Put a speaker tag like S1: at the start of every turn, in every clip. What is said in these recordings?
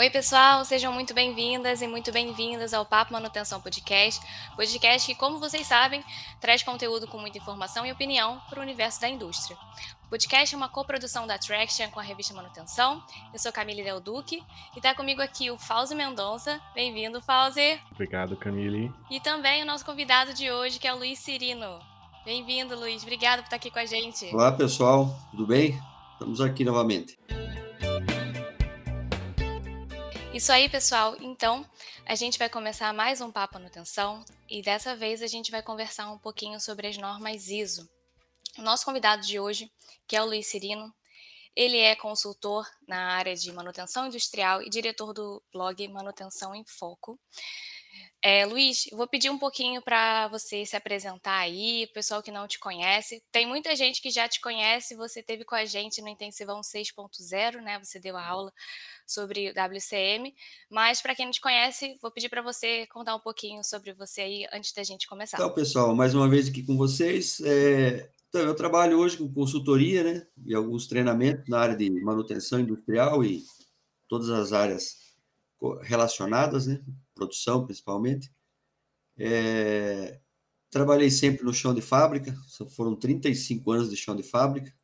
S1: Oi, pessoal, sejam muito bem-vindas e muito bem-vindas ao Papo Manutenção Podcast. Podcast que, como vocês sabem, traz conteúdo com muita informação e opinião para o universo da indústria. O podcast é uma coprodução da Traction com a revista Manutenção. Eu sou Camille Del Duque e está comigo aqui o Fauzi Mendonça. Bem-vindo, Fauzi.
S2: Obrigado, Camille.
S1: E também o nosso convidado de hoje, que é o Luiz Cirino. Bem-vindo, Luiz. Obrigado por estar aqui com a gente.
S3: Olá, pessoal. Tudo bem? Estamos aqui novamente.
S1: Isso aí, pessoal. Então, a gente vai começar mais um Papo Manutenção e dessa vez a gente vai conversar um pouquinho sobre as normas ISO. O nosso convidado de hoje, que é o Luiz Cirino, ele é consultor na área de manutenção industrial e diretor do blog Manutenção em Foco. É, Luiz, vou pedir um pouquinho para você se apresentar aí, pessoal que não te conhece. Tem muita gente que já te conhece, você teve com a gente no Intensivão 6.0, né? Você deu a aula sobre WCM, mas para quem não te conhece, vou pedir para você contar um pouquinho sobre você aí antes da gente começar.
S3: Então, pessoal, mais uma vez aqui com vocês. É... Então, eu trabalho hoje com consultoria, né? E alguns treinamentos na área de manutenção industrial e todas as áreas relacionadas, né? produção principalmente. É, trabalhei sempre no chão de fábrica, foram 35 anos de chão de fábrica.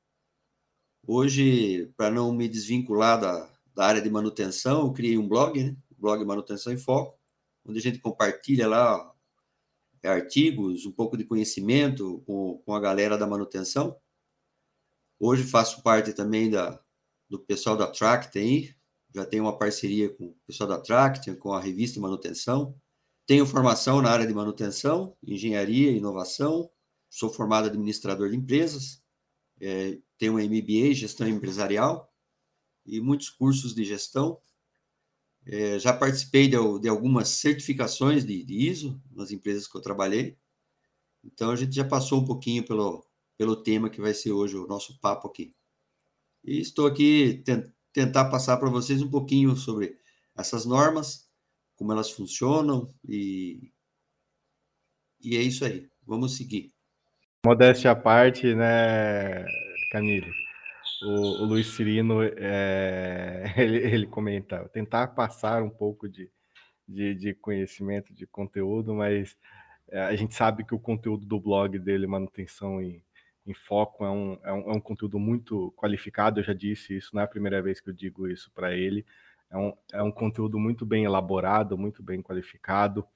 S3: Hoje, para não me desvincular da, da área de manutenção, eu criei um blog, né? blog Manutenção em Foco, onde a gente compartilha lá artigos, um pouco de conhecimento com, com a galera da manutenção. Hoje faço parte também da, do pessoal da Tract aí, já tenho uma parceria com o pessoal da Tract, com a revista de manutenção. Tenho formação na área de manutenção, engenharia e inovação. Sou formado administrador de empresas. É, tenho um MBA, gestão empresarial, e muitos cursos de gestão. É, já participei de, de algumas certificações de, de, ISO nas empresas que eu trabalhei. Então, a gente já passou um pouquinho pelo, pelo tema que vai ser hoje o nosso papo aqui. E estou aqui tentando tentar passar para vocês um pouquinho sobre essas normas, como elas funcionam e, e é isso aí. Vamos seguir.
S2: Modéstia à parte, né, Camille? O, o Luiz Cirino, é, ele, ele comenta, tentar passar um pouco de, de, de conhecimento, de conteúdo, mas é, a gente sabe que o conteúdo do blog dele, Manutenção em, em foco, é um, é, um, é um conteúdo muito qualificado, eu já disse isso, não é a primeira vez que eu digo isso para ele. É um, é um conteúdo muito bem elaborado, muito bem qualificado,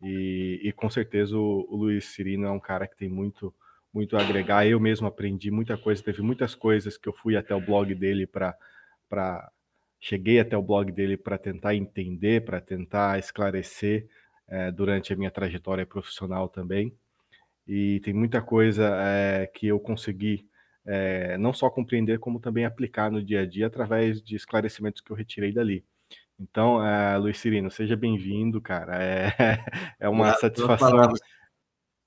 S2: e, e com certeza o, o Luiz Cirino é um cara que tem muito, muito a agregar. Eu mesmo aprendi muita coisa, teve muitas coisas que eu fui até o blog dele para. Cheguei até o blog dele para tentar entender, para tentar esclarecer é, durante a minha trajetória profissional também e tem muita coisa é, que eu consegui é, não só compreender, como também aplicar no dia a dia através de esclarecimentos que eu retirei dali. Então, é, Luiz Cirino, seja bem-vindo, cara. É, é uma satisfação.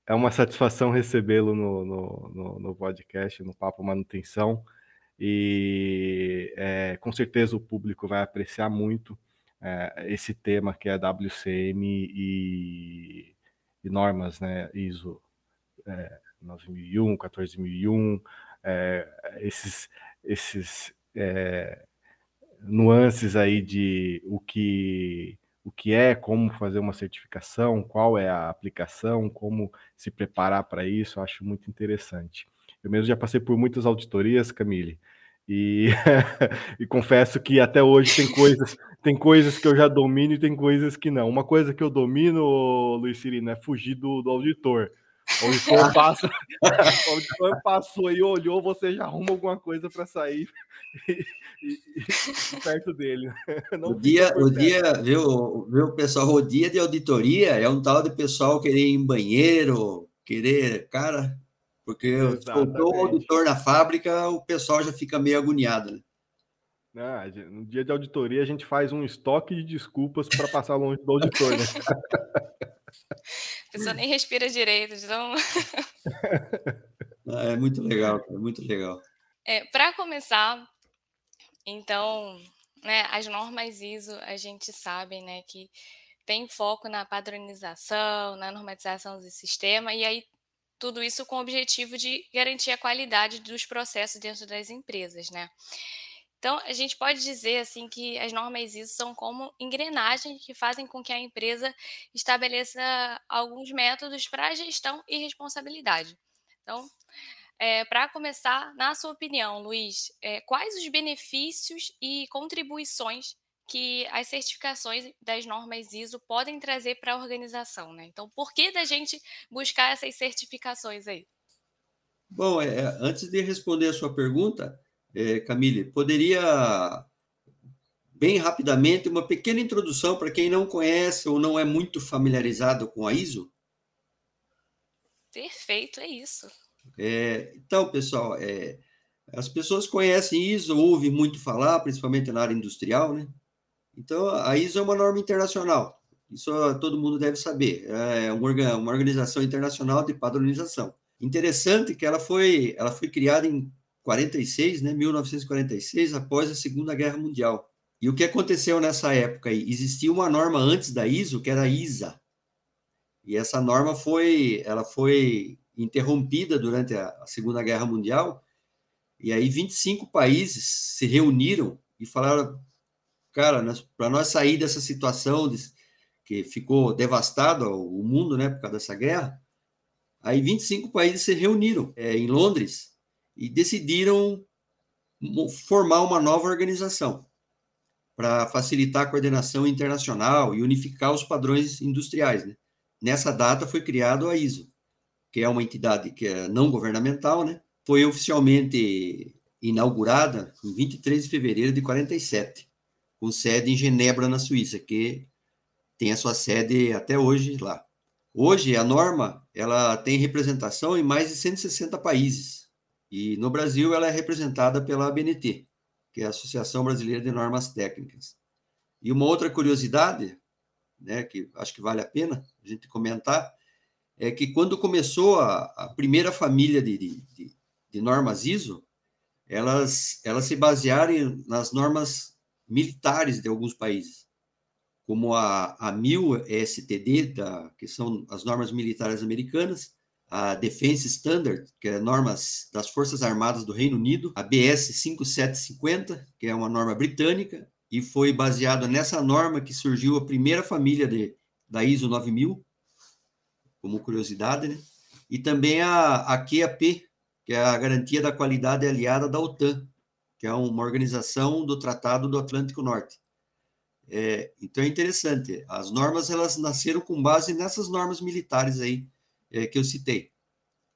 S2: É uma satisfação recebê-lo no, no, no, no, podcast, no Papo Manutenção. E é, com certeza o público vai apreciar muito esse tema que é WCM e, e normas, né, ISO é, 9001, 14001, é, esses, esses é, nuances aí de o que, o que é, como fazer uma certificação, qual é a aplicação, como se preparar para isso, acho muito interessante. Eu mesmo já passei por muitas auditorias, Camille, e, e, confesso que até hoje tem coisas, tem coisas que eu já domino e tem coisas que não. Uma coisa que eu domino, Luiz Cirino, é fugir do, do auditor. O auditor, passa, o auditor passou e olhou, você já arruma alguma coisa para sair e, e, e, perto dele.
S3: Não o dia, o dia viu, viu, o pessoal, o dia de auditoria é um tal de pessoal querer ir em banheiro, querer, cara, porque faltou o auditor na fábrica, o pessoal já fica meio agoniado, né?
S2: Não, no dia de auditoria a gente faz um estoque de desculpas para passar longe do auditor, né?
S1: A pessoa nem respira direito, então.
S3: Ah, é muito legal, é muito legal.
S1: É, Para começar, então, né, as normas ISO, a gente sabe, né, que tem foco na padronização, na normatização do sistema, e aí tudo isso com o objetivo de garantir a qualidade dos processos dentro das empresas, né? Então, a gente pode dizer assim que as normas ISO são como engrenagens que fazem com que a empresa estabeleça alguns métodos para gestão e responsabilidade. Então, é, para começar, na sua opinião, Luiz, é, quais os benefícios e contribuições que as certificações das normas ISO podem trazer para a organização, né? Então, por que da gente buscar essas certificações aí?
S3: Bom, é, antes de responder a sua pergunta, é, Camille, poderia bem rapidamente uma pequena introdução para quem não conhece ou não é muito familiarizado com a ISO?
S1: Perfeito, é isso.
S3: É, então, pessoal, é, as pessoas conhecem ISO, ouvem muito falar, principalmente na área industrial, né? Então, a ISO é uma norma internacional. Isso todo mundo deve saber. É uma, organização internacional de padronização. Interessante que ela foi, ela foi criada em 46, né, 1946, após a Segunda Guerra Mundial. E o que aconteceu nessa época aí? Existia uma norma antes da ISO, que era a ISA. E essa norma foi, ela foi interrompida durante a Segunda Guerra Mundial, e aí 25 países se reuniram e falaram, cara, para nós sair dessa situação de, que ficou devastado o mundo, né, por causa dessa guerra, aí 25 países se reuniram é, em Londres e decidiram formar uma nova organização para facilitar a coordenação internacional e unificar os padrões industriais. Né? Nessa data foi criado a ISO, que é uma entidade que é não governamental, né? Foi oficialmente inaugurada em 23 de fevereiro de 47, com sede em Genebra, na Suíça, que tem a sua sede até hoje lá. Hoje a norma, ela tem representação em mais de 160 países. E no Brasil ela é representada pela ABNT, que é a Associação Brasileira de Normas Técnicas. E uma outra curiosidade, né, que acho que vale a pena a gente comentar, é que quando começou a, a primeira família de, de, de, normas ISO, elas, elas se basearam nas normas militares de alguns países, como a, a 1000 STD, da, que são as normas militares americanas, a Defense Standard, que é normas das Forças Armadas do Reino Unido, a BS 5750, que é uma norma britânica, e foi baseado nessa norma que surgiu a primeira família de, da ISO 9000, como curiosidade, né? E também a, a QAP, que é a Garantia da Qualidade Aliada da OTAN, que é uma organização do Tratado do Atlântico Norte. É, então é interessante, as normas elas nasceram com base nessas normas militares aí é, que eu citei.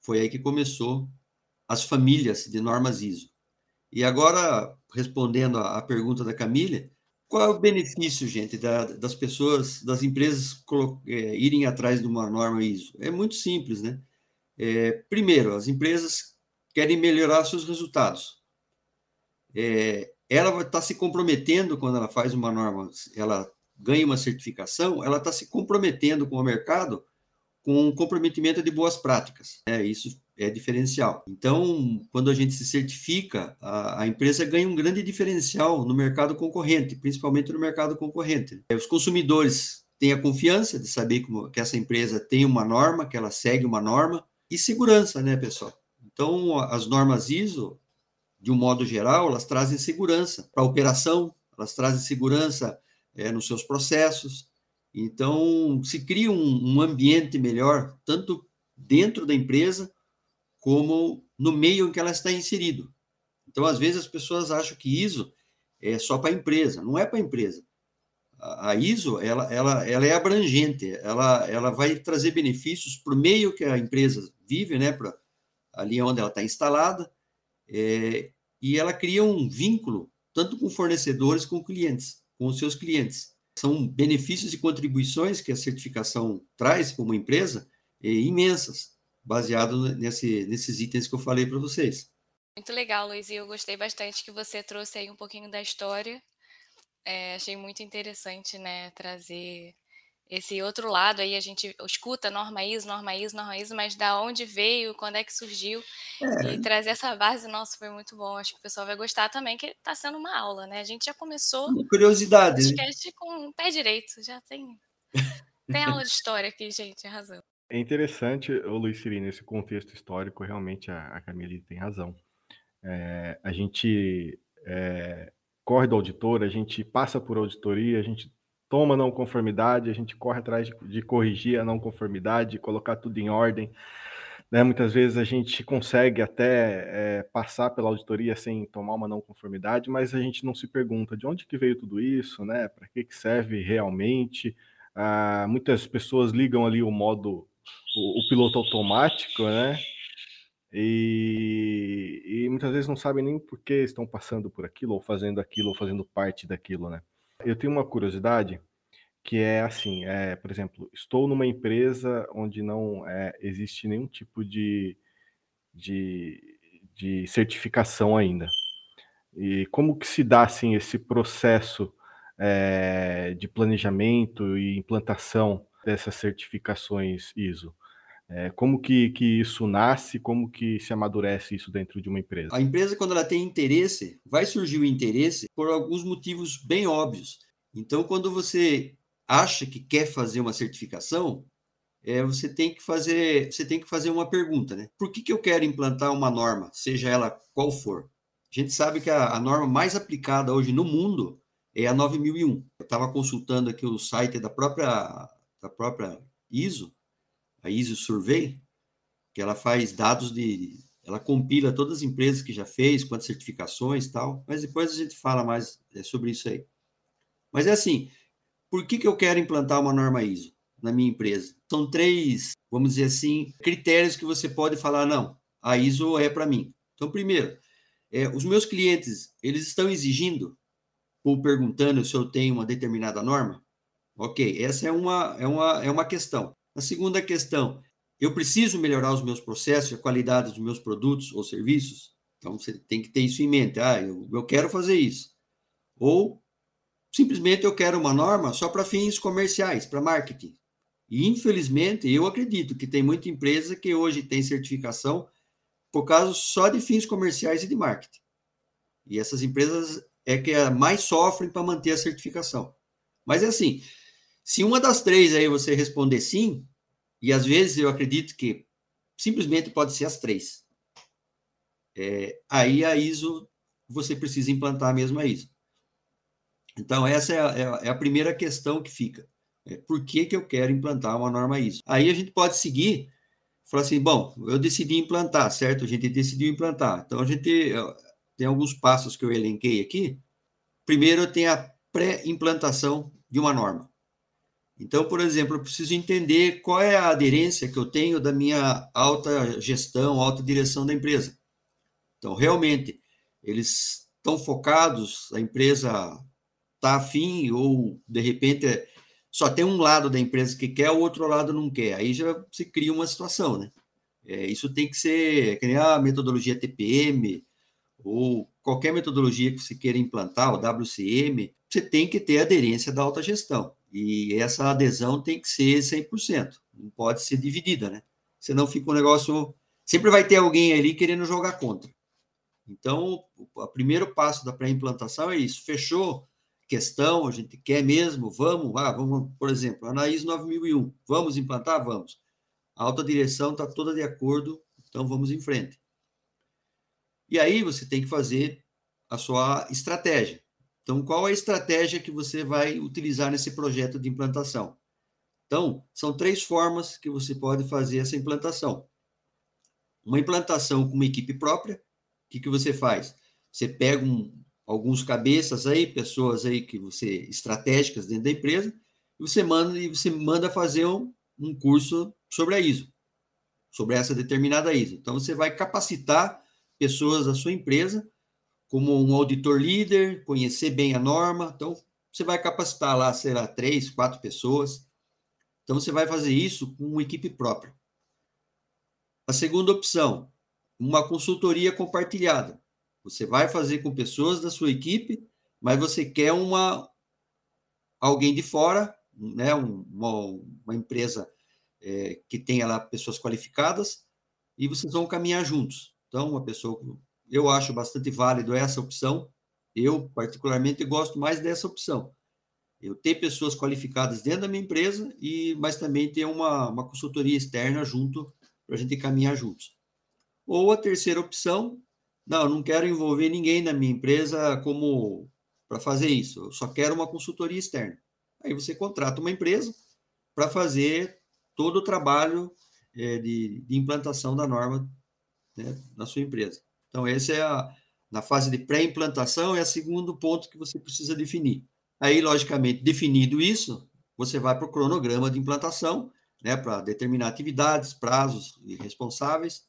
S3: Foi aí que começou as famílias de normas ISO. E agora, respondendo à pergunta da Camila, qual é o benefício, gente, da, das pessoas, das empresas é, irem atrás de uma norma ISO? É muito simples, né? É, primeiro, as empresas querem melhorar seus resultados. É, ela vai estar tá se comprometendo quando ela faz uma norma, ela ganha uma certificação, ela está se comprometendo com o mercado com comprometimento de boas práticas. É, isso é diferencial. Então, quando a gente se certifica, a, a, empresa ganha um grande diferencial no mercado concorrente, principalmente no mercado concorrente. Os consumidores têm a confiança de saber como, que essa empresa tem uma norma, que ela segue uma norma, e segurança, né, pessoal? Então, as normas ISO, de um modo geral, elas trazem segurança para a operação, elas trazem segurança é, nos seus processos. Então, se cria um, um ambiente melhor, tanto dentro da empresa, como no meio em que ela está inserido. Então, às vezes, as pessoas acham que ISO é só para a empresa. Não é para a empresa. A ISO, ela, ela, ela é abrangente, ela, ela vai trazer benefícios para o meio que a empresa vive, né, para ali onde ela está instalada, é, e ela cria um vínculo tanto com fornecedores como com clientes, com os seus clientes. São benefícios e contribuições que a certificação traz como empresa é, imensas baseado nesse, nesses itens que eu falei para vocês.
S1: Muito legal, Luiz, e eu gostei bastante que você trouxe aí um pouquinho da história. É, achei muito interessante, né, trazer esse outro lado aí, a gente escuta norma ISO, norma ISO, norma ISO, mas da onde veio, quando é que surgiu, é. e trazer essa base, nossa, foi muito bom, acho que o pessoal vai gostar também, que está sendo uma aula, né, a gente já começou...
S3: Uma curiosidade,
S1: né? com o pé direito, já tem, tem aula de história aqui, gente, razão.
S2: É interessante, o Luiz Siri, nesse contexto histórico, realmente a, a Camille tem razão. É, a gente é, corre do auditor, a gente passa por auditoria, a gente toma não conformidade, a gente corre atrás de, de corrigir a não conformidade, colocar tudo em ordem. Né? Muitas vezes a gente consegue até é, passar pela auditoria sem tomar uma não conformidade, mas a gente não se pergunta de onde que veio tudo isso, né? Para que, que serve realmente? Ah, muitas pessoas ligam ali o modo, o, o piloto automático, né? E, e, muitas vezes não sabem nem por que estão passando por aquilo, ou fazendo aquilo, ou fazendo parte daquilo, né? Eu tenho uma curiosidade que é assim, é, por exemplo, estou numa empresa onde não é, existe nenhum tipo de, de, de certificação ainda. E como que se dá assim esse processo é, de planejamento e implantação dessas certificações ISO? É, como que, que isso nasce, como que se amadurece isso dentro de uma empresa?
S3: A empresa, quando ela tem interesse, vai surgir o interesse por alguns motivos bem óbvios. Então, quando você acha que quer fazer uma certificação, é, você tem que fazer, você tem que fazer uma pergunta, né? Por que, que eu quero implantar uma norma, seja ela qual for? A gente sabe que a, a norma mais aplicada hoje no mundo é a 9001. Eu estava consultando aqui o site da própria, da própria ISO, a ISO Survey, que ela faz dados de. Ela compila todas as empresas que já fez, quantas certificações e tal, mas depois a gente fala mais é, sobre isso aí. Mas é assim, por que, que eu quero implantar uma norma ISO na minha empresa? São três, vamos dizer assim, critérios que você pode falar, não, a ISO é para mim. Então, primeiro, é, os meus clientes, eles estão exigindo ou perguntando se eu tenho uma determinada norma? Ok, essa é uma, é uma, é uma questão. A segunda questão, eu preciso melhorar os meus processos, a qualidade dos meus produtos ou serviços? Então, você tem que ter isso em mente. Ah, eu, eu quero fazer isso. Ou, simplesmente, eu quero uma norma só para fins comerciais, para marketing. E, infelizmente, eu acredito que tem muita empresa que hoje tem certificação por causa só de fins comerciais e de marketing. E essas empresas é que mais sofrem para manter a certificação. Mas é assim, se uma das três aí você responder sim, e às vezes eu acredito que simplesmente pode ser as três, é, aí a ISO, você precisa implantar a mesma ISO. Então, essa é a, é a, é a primeira questão que fica. É, por que, que eu quero implantar uma norma ISO? Aí a gente pode seguir, falar assim, bom, eu decidi implantar, certo? A gente decidiu implantar. Então, a gente tem alguns passos que eu elenquei aqui. Primeiro, tem a pré-implantação de uma norma. Então, por exemplo, eu preciso entender qual é a aderência que eu tenho da minha alta gestão, alta direção da empresa. Então, realmente, eles estão focados, a empresa está afim, ou de repente só tem um lado da empresa que quer, o outro lado não quer. Aí já se cria uma situação, né? É, isso tem que ser, que nem a metodologia TPM, ou qualquer metodologia que você queira implantar, o WCM, você tem que ter aderência da alta gestão. E essa adesão tem que ser 100%, não pode ser dividida, né? Senão fica um negócio. Sempre vai ter alguém ali querendo jogar contra. Então, o primeiro passo da pré-implantação é isso. Fechou questão, a gente quer mesmo, vamos, ah, vamos, por exemplo, a NAIS 9001, vamos implantar? Vamos. A alta direção está toda de acordo, então vamos em frente. E aí você tem que fazer a sua estratégia. Então, qual a estratégia que você vai utilizar nesse projeto de implantação? Então, são três formas que você pode fazer essa implantação. Uma implantação com uma equipe própria, o que, que você faz? Você pega um, alguns cabeças aí, pessoas aí que você estratégicas dentro da empresa, e você manda e você manda fazer um, um curso sobre a ISO, sobre essa determinada ISO. Então você vai capacitar pessoas da sua empresa como um auditor líder, conhecer bem a norma. Então, você vai capacitar lá, sei lá, três, quatro pessoas. Então, você vai fazer isso com uma equipe própria. A segunda opção, uma consultoria compartilhada. Você vai fazer com pessoas da sua equipe, mas você quer uma alguém de fora, né, uma, uma empresa é, que tenha lá pessoas qualificadas, e vocês vão caminhar juntos. Então, uma pessoa eu acho bastante válido essa opção. Eu, particularmente, gosto mais dessa opção. Eu ter pessoas qualificadas dentro da minha empresa, e mas também ter uma, uma consultoria externa junto, para a gente caminhar juntos. Ou a terceira opção, não, não quero envolver ninguém na minha empresa como para fazer isso. Eu só quero uma consultoria externa. Aí você contrata uma empresa para fazer todo o trabalho é, de, de, implantação da norma né, na sua empresa. Então, esse é a, na fase de pré-implantação, é o segundo ponto que você precisa definir. Aí, logicamente, definido isso, você vai para o cronograma de implantação, né, para determinar atividades, prazos e responsáveis.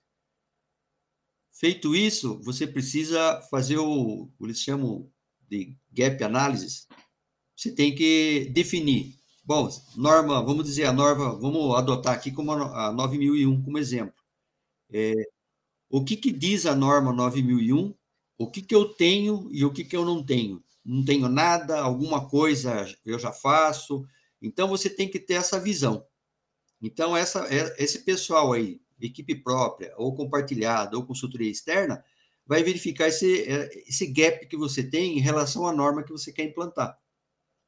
S3: Feito isso, você precisa fazer o, o eles chamam de gap analysis. Você tem que definir. Bom, norma, vamos dizer a norma, vamos adotar aqui como a 9001 como exemplo. É, o que, que diz a norma 9001? O que, que eu tenho e o que, que eu não tenho? Não tenho nada, alguma coisa eu já faço. Então, você tem que ter essa visão. Então, essa, é, esse pessoal aí, equipe própria, ou compartilhada, ou consultoria externa, vai verificar esse, é, esse gap que você tem em relação à norma que você quer implantar.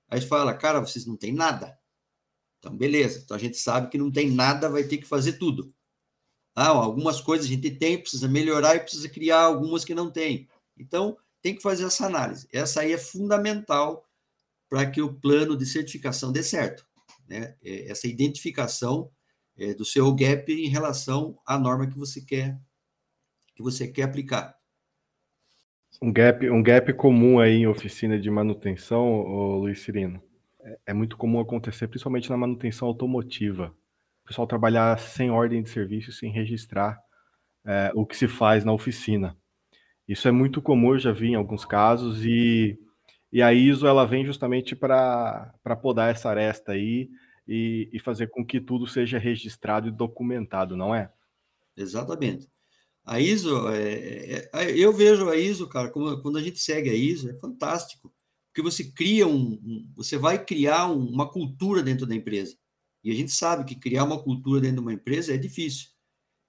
S3: Aí fala, cara, vocês não têm nada. Então, beleza. Então, a gente sabe que não tem nada, vai ter que fazer tudo. Ah, algumas coisas a gente tem, precisa melhorar e precisa criar algumas que não tem. Então, tem que fazer essa análise. Essa aí é fundamental para que o plano de certificação dê certo né? É, essa identificação é, do seu gap em relação à norma que você quer que você quer aplicar.
S2: Um gap, um gap comum aí em oficina de manutenção, Luiz Cirino, é, é muito comum acontecer, principalmente na manutenção automotiva. O pessoal trabalhar sem ordem de serviço, sem registrar é, o que se faz na oficina. Isso é muito comum, eu já vi em alguns casos, e e a ISO ela vem justamente para podar essa aresta aí e, e fazer com que tudo seja registrado e documentado, não é?
S3: Exatamente. A ISO, é, é, é, eu vejo a ISO, cara, como, quando a gente segue a ISO, é fantástico, porque você cria um, um você vai criar um, uma cultura dentro da empresa. E a gente sabe que criar uma cultura dentro de uma empresa é difícil.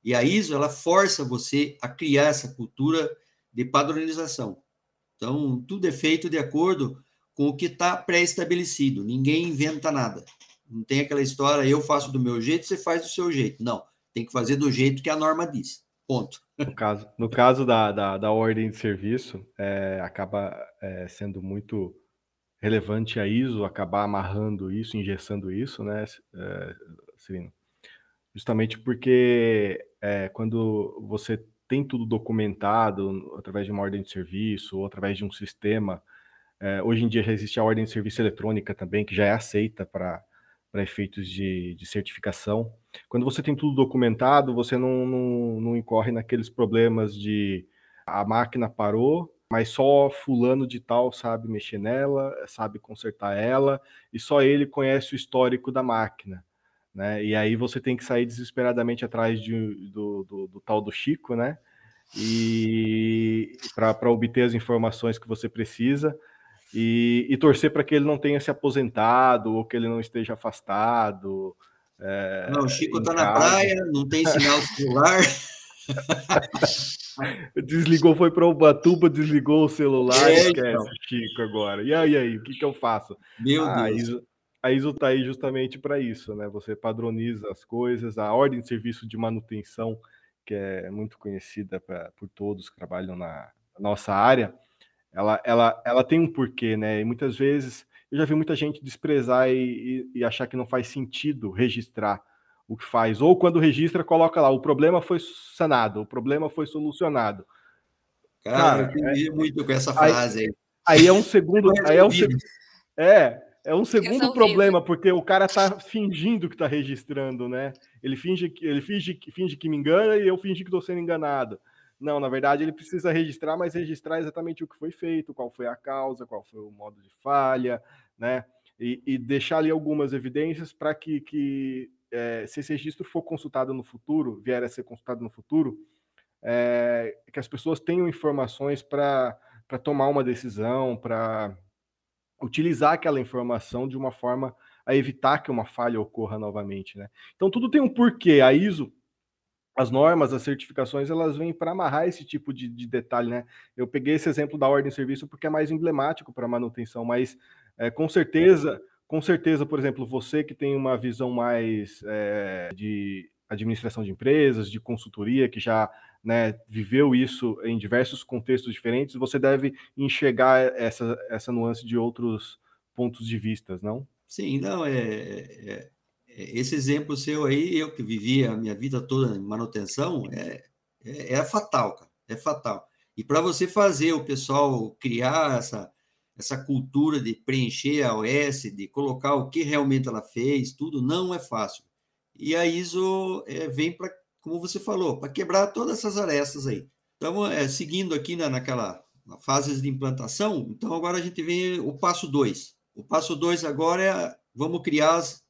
S3: E a ISO, ela força você a criar essa cultura de padronização. Então, tudo é feito de acordo com o que está pré-estabelecido. Ninguém inventa nada. Não tem aquela história, eu faço do meu jeito, você faz do seu jeito. Não, tem que fazer do jeito que a norma diz. Ponto.
S2: No caso, no caso da, da, da ordem de serviço, é, acaba é, sendo muito relevante a ISO acabar amarrando isso, engessando isso, né, é, Cirino? Justamente porque é, quando você tem tudo documentado através de uma ordem de serviço ou através de um sistema. É, hoje em dia já existe a ordem de serviço eletrônica também, que já é aceita para efeitos de, de, certificação. Quando você tem tudo documentado, você não, não, não incorre naqueles problemas de a máquina parou, mas só fulano de tal sabe mexer nela, sabe consertar ela, e só ele conhece o histórico da máquina. Né? E aí você tem que sair desesperadamente atrás de, do, do, do tal do Chico, né? E para obter as informações que você precisa e, e torcer para que ele não tenha se aposentado ou que ele não esteja afastado.
S3: É, não, o Chico está na praia, não tem sinal celular.
S2: Desligou, foi para Ubatuba, desligou o celular, é, esquece. Chico, agora. E aí, aí, o que, que eu faço?
S3: Meu ah, Deus.
S2: Isso, a ISO está aí justamente para isso, né? Você padroniza as coisas, a ordem de serviço de manutenção, que é muito conhecida pra, por todos que trabalham na nossa área, ela, ela, ela tem um porquê, né? E muitas vezes eu já vi muita gente desprezar e, e, e achar que não faz sentido registrar o que faz, ou quando registra, coloca lá, o problema foi sanado, o problema foi solucionado.
S3: Cara, Cara eu entendi é, muito com essa frase aí.
S2: Aí, é um segundo. Aí é, um, é, é um segundo problema, porque o cara tá fingindo que tá registrando, né? Ele finge que ele finge, finge que me engana e eu finge que estou sendo enganado. Não, na verdade ele precisa registrar, mas registrar exatamente o que foi feito, qual foi a causa, qual foi o modo de falha, né? E, e deixar ali algumas evidências para que, que é, se esse registro for consultado no futuro, vier a ser consultado no futuro, é, que as pessoas tenham informações para tomar uma decisão, para utilizar aquela informação de uma forma a evitar que uma falha ocorra novamente, né? Então tudo tem um porquê. A ISO, as normas, as certificações, elas vêm para amarrar esse tipo de, de, detalhe, né? Eu peguei esse exemplo da ordem de serviço porque é mais emblemático para manutenção, mas é, com certeza, com certeza, por exemplo, você que tem uma visão mais é, de administração de empresas, de consultoria, que já né, viveu isso em diversos contextos diferentes, você deve enxergar essa, essa nuance de outros pontos de vistas, não?
S3: Sim, não, é, é, é, esse exemplo seu aí, eu que vivi a minha vida toda em manutenção, é, é, é fatal, cara, é fatal. E para você fazer o pessoal criar essa, essa cultura de preencher a OS, de colocar o que realmente ela fez, tudo, não é fácil. E a ISO é, vem para, como você falou, para quebrar todas essas arestas aí. Então, é, seguindo aqui na, naquela na fase de implantação, então agora a gente vem o passo 2. O passo 2 agora é, vamos criar as,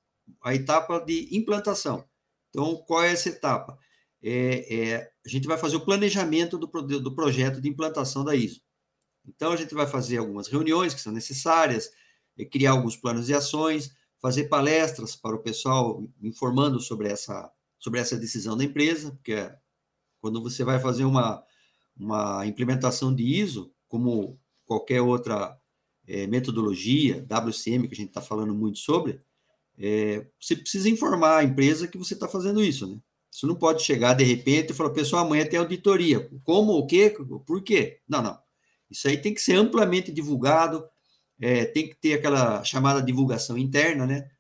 S3: a etapa de implantação. Então, qual é essa etapa? É, é, a gente vai fazer o planejamento do, do projeto de implantação da ISO. Então, a gente vai fazer algumas reuniões que são necessárias, é, criar alguns planos de ações, fazer palestras para o pessoal informando sobre essa, sobre essa decisão da empresa, porque é, quando você vai fazer uma, uma implementação de ISO, como qualquer outra é, metodologia, WCM, que a gente está falando muito sobre, é, você precisa informar a empresa que você está fazendo isso, né? Você não pode chegar de repente e falar, pessoal, amanhã tem auditoria. Como, o quê? Por quê? Não, não. Isso aí tem que ser amplamente divulgado, é, tem que ter aquela chamada divulgação interna, né?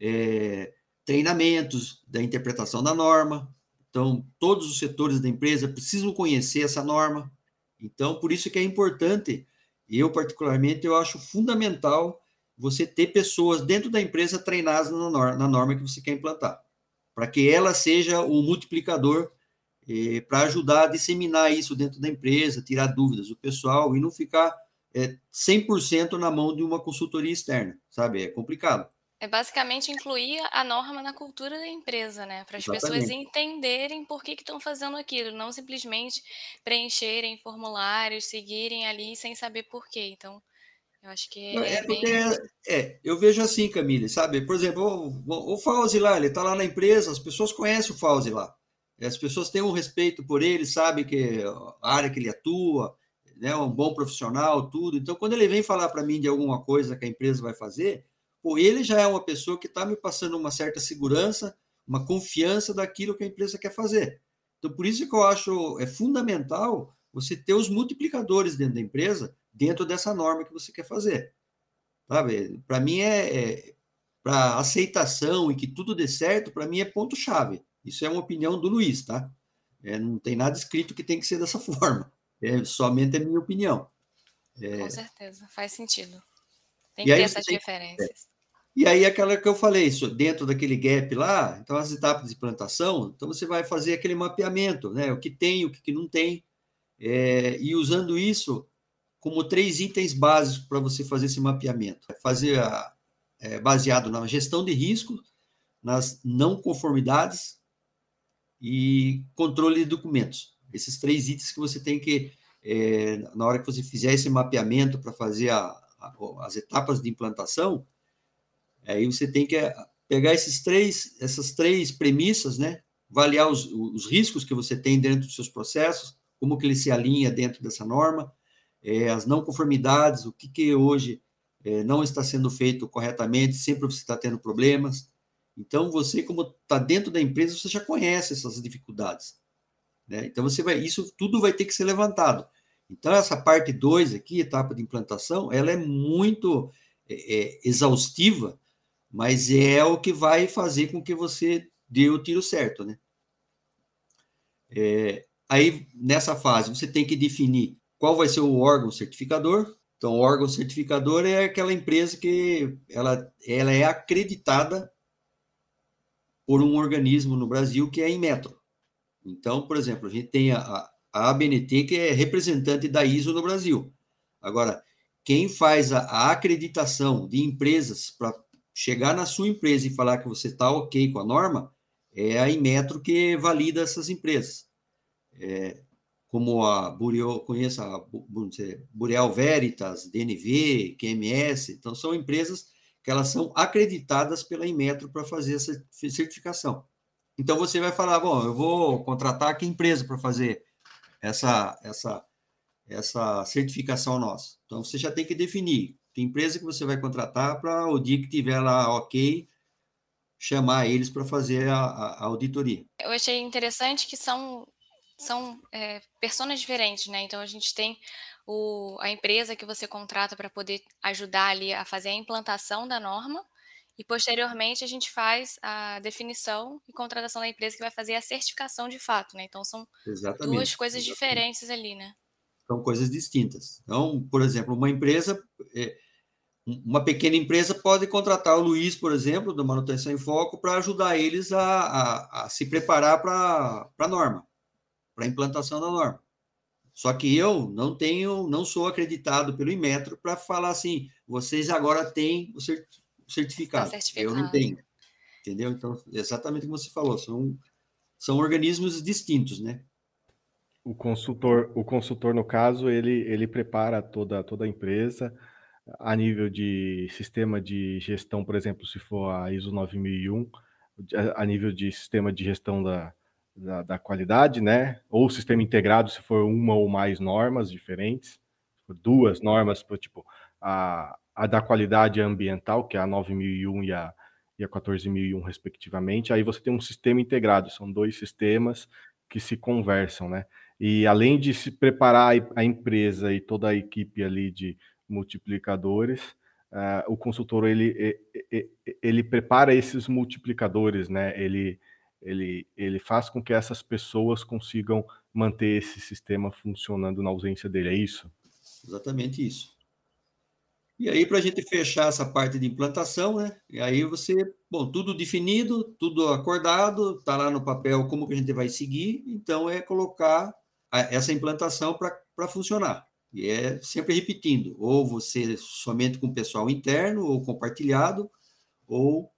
S3: É, treinamentos da interpretação da norma. Então, todos os setores da empresa precisam conhecer essa norma. Então, por isso que é importante, eu particularmente, eu acho fundamental você ter pessoas dentro da empresa treinadas na norma, na norma que você quer implantar para que ela seja o multiplicador eh, para ajudar a disseminar isso dentro da empresa, tirar dúvidas do pessoal e não ficar eh, 100% na mão de uma consultoria externa, sabe? É complicado.
S1: É basicamente incluir a norma na cultura da empresa, né? Para as pessoas entenderem por que estão fazendo aquilo, não simplesmente preencherem formulários, seguirem ali sem saber por quê. Então, eu acho que é,
S3: é porque, bem... é, eu vejo assim, Camille, sabe? Por exemplo, o, o Fauzi lá, ele está lá na empresa, as pessoas conhecem o Fauzi lá. As pessoas têm um respeito por ele, sabe que a área que ele atua, né, um bom profissional, tudo. Então, quando ele vem falar para mim de alguma coisa que a empresa vai fazer, pô, ele já é uma pessoa que está me passando uma certa segurança, uma confiança daquilo que a empresa quer fazer. Então, por isso que eu acho é fundamental você ter os multiplicadores dentro da empresa dentro dessa norma que você quer fazer. Para mim é, é para aceitação e que tudo dê certo, para mim é ponto chave. Isso é uma opinião do Luiz, tá? É, não tem nada escrito que tem que ser dessa forma. É somente a minha opinião.
S1: É... Com certeza, faz sentido. Tem que ter essas tem... referências.
S3: E aí, aquela que eu falei, isso, dentro daquele gap lá, então as etapas de plantação, então você vai fazer aquele mapeamento, né? O que tem, o que não tem, é, e usando isso, como três itens básicos para você fazer esse mapeamento. Fazer a, é, baseado na gestão de risco, nas não conformidades e controle de documentos. Esses três itens que você tem que, é, na hora que você fizer esse mapeamento para fazer a, a, as etapas de implantação, aí você tem que é, pegar esses três, essas três premissas, né? avaliar os, os riscos que você tem dentro dos seus processos, como que ele se alinha dentro dessa norma, é, as não conformidades, o que, que hoje é, não está sendo feito corretamente, sempre você está tendo problemas. Então, você, como está dentro da empresa, você já conhece essas dificuldades. Né? Então, você vai, isso tudo vai ter que ser levantado. Então, essa parte 2 aqui, etapa de implantação, ela é muito é, é, exaustiva, mas é o que vai fazer com que você dê o tiro certo, né? É, aí, nessa fase, você tem que definir qual vai ser o órgão certificador? Então, o órgão certificador é aquela empresa que ela, ela é acreditada por um organismo no Brasil que é em metro. Então, por exemplo, a gente tem a, a ABNT, que é representante da ISO no Brasil. Agora, quem faz a, a acreditação de empresas para chegar na sua empresa e falar que você está ok com a norma é a Inmetro que valida essas empresas. É, como a Burial, conheço a Boreal Veritas, DNV, QMS, então são empresas que elas são acreditadas pela Inmetro para fazer essa certificação. Então você vai falar, bom, eu vou contratar que empresa para fazer essa essa essa certificação nossa. Então você já tem que definir que empresa que você vai contratar para o dia que tiver lá ok, chamar eles para fazer a, a, auditoria.
S1: Eu achei interessante que são, são é, diferentes, né? Então a gente tem o, a empresa que você contrata para poder ajudar ali a fazer a implantação da norma, e posteriormente a gente faz a definição e contratação da empresa que vai fazer a certificação de fato, né? Então são
S3: exatamente,
S1: duas coisas
S3: exatamente.
S1: diferentes ali, né?
S3: São coisas distintas. Então, por exemplo, uma empresa, é, uma pequena empresa pode contratar o Luiz, por exemplo, da Manutenção em Foco, para ajudar eles a, a, a se preparar para a norma, para a implantação da norma. Só que eu não tenho, não sou acreditado pelo Inmetro para falar assim, vocês agora têm o certificado certificado. Tá certificado. Eu não tenho. Entendeu? Então, exatamente como você falou, são, são organismos distintos, né?
S2: O consultor, o consultor no caso, ele, ele prepara toda, toda a empresa a nível de sistema de gestão, por exemplo, se for a ISO 9001, a nível de sistema de gestão da, da, da qualidade, né? Ou sistema integrado, se for uma ou mais normas diferentes, duas normas, tipo, a, a da qualidade ambiental, que é a 9001 e a, e a 14001, respectivamente. Aí você tem um sistema integrado, são dois sistemas que se conversam, né? E além de se preparar a empresa e toda a equipe ali de multiplicadores, uh, o consultor ele, ele, ele prepara esses multiplicadores, né? Ele, ele, ele faz com que essas pessoas consigam manter esse sistema funcionando na ausência dele, é isso?
S3: Exatamente isso. E aí, para a gente fechar essa parte de implantação, né? E aí você, bom, tudo definido, tudo acordado, está lá no papel como que a gente vai seguir, então é colocar a, essa implantação para funcionar. E é sempre repetindo, ou você somente com o pessoal interno, ou compartilhado, ou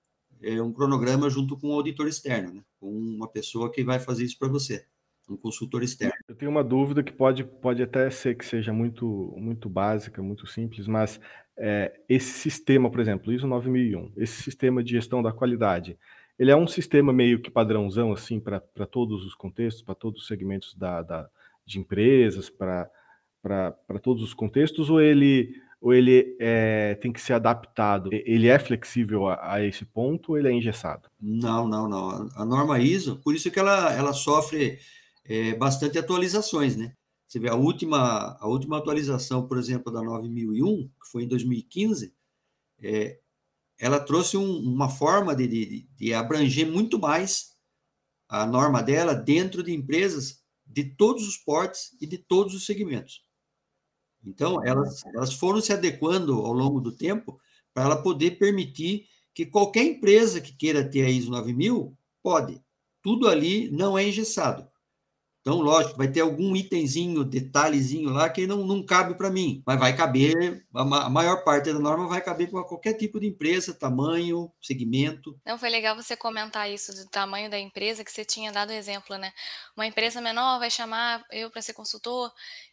S3: é um cronograma junto com o auditor externo, né? com uma pessoa que vai fazer isso para você um consultor externo.
S2: Eu tenho uma dúvida que pode, pode até ser que seja muito, muito básica, muito simples, mas é, esse sistema, por exemplo, ISO 9001, esse sistema de gestão da qualidade, ele é um sistema meio que padrãozão, assim, para todos os contextos, para todos os segmentos da, da de empresas, para todos os contextos, ou ele, ou ele é, tem que ser adaptado? Ele é flexível a, a, esse ponto ou ele é engessado?
S3: Não, não, não. A norma ISO, por isso que ela, ela sofre é, bastante atualizações, né? Você vê a última, a última atualização, por exemplo, da 9001, que foi em 2015, é, ela trouxe um, uma forma de, de, de abranger muito mais a norma dela dentro de empresas de todos os portes e de todos os segmentos. Então, elas, elas foram se adequando ao longo do tempo para ela poder permitir que qualquer empresa que queira ter a ISO 9000 pode. Tudo ali não é engessado. Então, lógico, vai ter algum itemzinho, detalhezinho lá que não, não cabe para mim, mas vai caber, a, maior parte da norma vai caber para qualquer tipo de empresa, tamanho, segmento.
S1: Não, foi legal você comentar isso do tamanho da empresa, que você tinha dado exemplo, né? Uma empresa menor vai chamar eu para ser consultor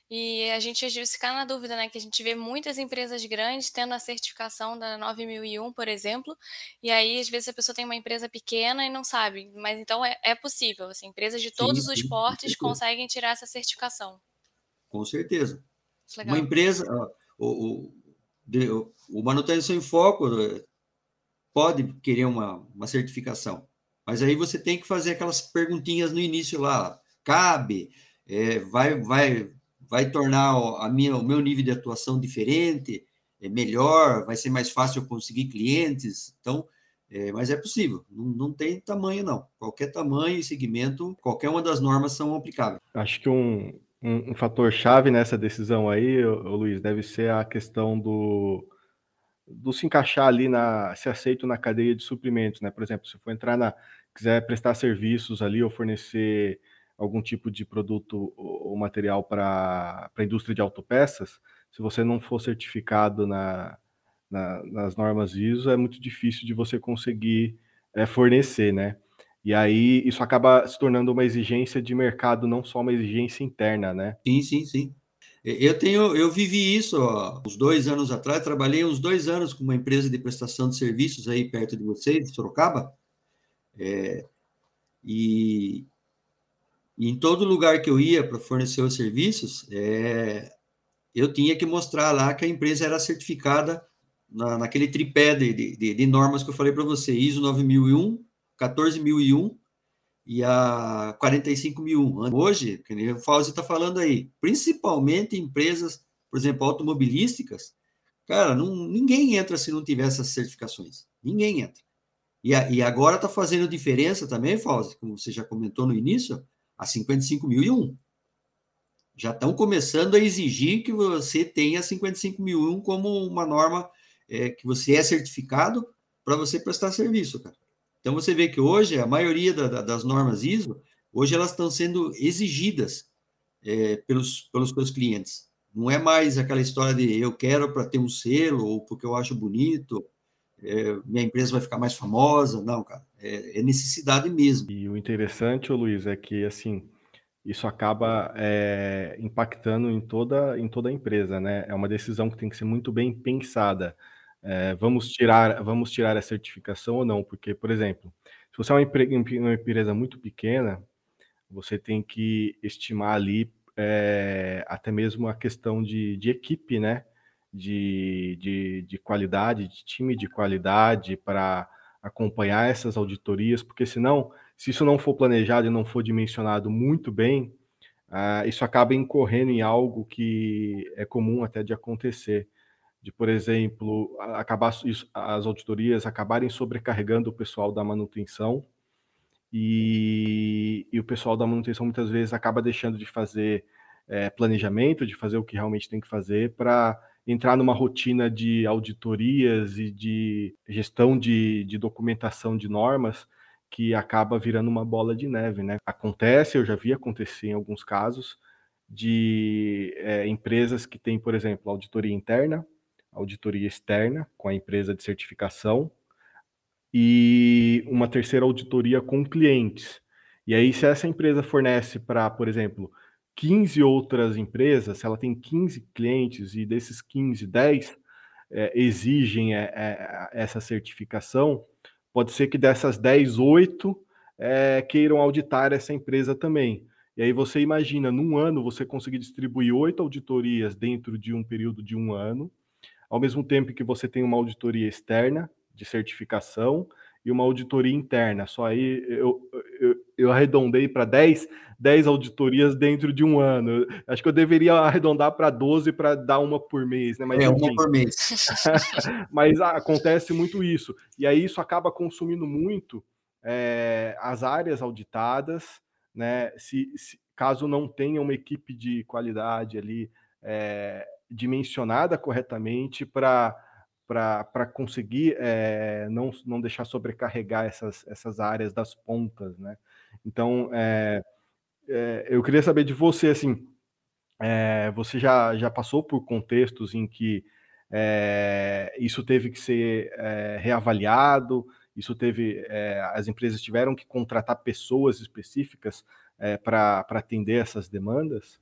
S1: e a gente às vezes fica na dúvida, né? Que a gente vê muitas empresas grandes tendo a certificação da 9001, por exemplo, e aí às vezes a pessoa tem uma empresa pequena e não sabe, mas então é, é possível, assim, empresas de todos sim, os sim, portes conseguem tirar essa certificação.
S3: Com certeza. Legal. Uma empresa, o, o, o Manutenção em Foco eh, pode querer uma, uma certificação, mas aí você tem que fazer aquelas perguntinhas no início lá, cabe, é, vai, vai vai tornar a minha, o meu nível de atuação diferente, é melhor, vai ser mais fácil eu conseguir clientes. Então, é, mas é possível, não, não, tem tamanho, não. Qualquer tamanho e segmento, qualquer uma das normas são aplicáveis.
S2: Acho que um, um, um fator chave nessa decisão aí, ô, Luiz, deve ser a questão do, do se encaixar ali na, se aceito na cadeia de suprimentos, né? Por exemplo, se for entrar na, quiser prestar serviços ali ou fornecer algum tipo de produto ou material para a indústria de autopeças, se você não for certificado na, na, nas normas ISO, é muito difícil de você conseguir é, fornecer, né? E aí isso acaba se tornando uma exigência de mercado, não só uma exigência interna, né?
S3: Sim, sim, sim. Eu tenho, eu vivi isso ó, uns dois anos atrás, trabalhei uns dois anos com uma empresa de prestação de serviços aí perto de vocês, Sorocaba, é, e e em todo lugar que eu ia para fornecer os serviços, é, eu tinha que mostrar lá que a empresa era certificada na, naquele tripé de, de, de, normas que eu falei para você, ISO 9001, 14001 e a 45001. Hoje, que o Fauzi está falando aí, principalmente empresas, por exemplo, automobilísticas, cara, não, ninguém entra se não tiver essas certificações. Ninguém entra. E, a, e agora está fazendo diferença também, Fauzi, como você já comentou no início, a 55001. Já estão começando a exigir que você tenha 55001 como uma norma é, que você é certificado para você prestar serviço, cara. Então você vê que hoje a maioria da, da, das normas ISO, hoje elas estão sendo exigidas é, pelos, pelos seus clientes. Não é mais aquela história de eu quero para ter um selo ou porque eu acho bonito, é, minha empresa vai ficar mais famosa. Não, cara, é, é necessidade mesmo.
S2: E o interessante, Luiz, é que assim isso acaba é, impactando em toda, em toda a empresa, né? É uma decisão que tem que ser muito bem pensada. É, vamos tirar vamos tirar a certificação ou não? Porque, por exemplo, se você é uma, uma empresa muito pequena, você tem que estimar ali é, até mesmo a questão de, de equipe, né? De, de, de qualidade, de time de qualidade para acompanhar essas auditorias, porque senão, se isso não for planejado e não for dimensionado muito bem, ah, isso acaba incorrendo em algo que é comum até de acontecer. De, por exemplo, acabar as auditorias acabarem sobrecarregando o pessoal da manutenção e, e o pessoal da manutenção muitas vezes acaba deixando de fazer é, planejamento, de fazer o que realmente tem que fazer para entrar numa rotina de auditorias e de gestão de, de documentação de normas que acaba virando uma bola de neve, né? Acontece, eu já vi acontecer em alguns casos, de é, empresas que têm, por exemplo, auditoria interna, auditoria externa com a empresa de certificação e uma terceira auditoria com clientes. E aí, se essa empresa fornece para, por exemplo, 15 outras empresas, se ela tem 15 clientes e desses 15, 10 é, exigem é, é, essa certificação, pode ser que dessas 10, 8 é, queiram auditar essa empresa também. E aí você imagina, num ano, você conseguir distribuir oito auditorias dentro de um período de um ano, ao mesmo tempo que você tem uma auditoria externa de certificação e uma auditoria interna. Só aí eu, eu arredondei para 10, 10 auditorias dentro de um ano. Acho que eu deveria arredondar para 12 para dar uma por mês, né?
S3: Mas, é, uma por mês.
S2: Mas acontece muito isso. E aí isso acaba consumindo muito é, as áreas auditadas, né? Se, se, caso não tenha uma equipe de qualidade ali é, dimensionada corretamente para para conseguir é, não, não deixar sobrecarregar essas, essas áreas das pontas, né? Então, é, é, eu queria saber de você, assim, você já, já passou por contextos em que isso teve que ser reavaliado, isso teve, as empresas tiveram que contratar pessoas específicas para atender essas demandas?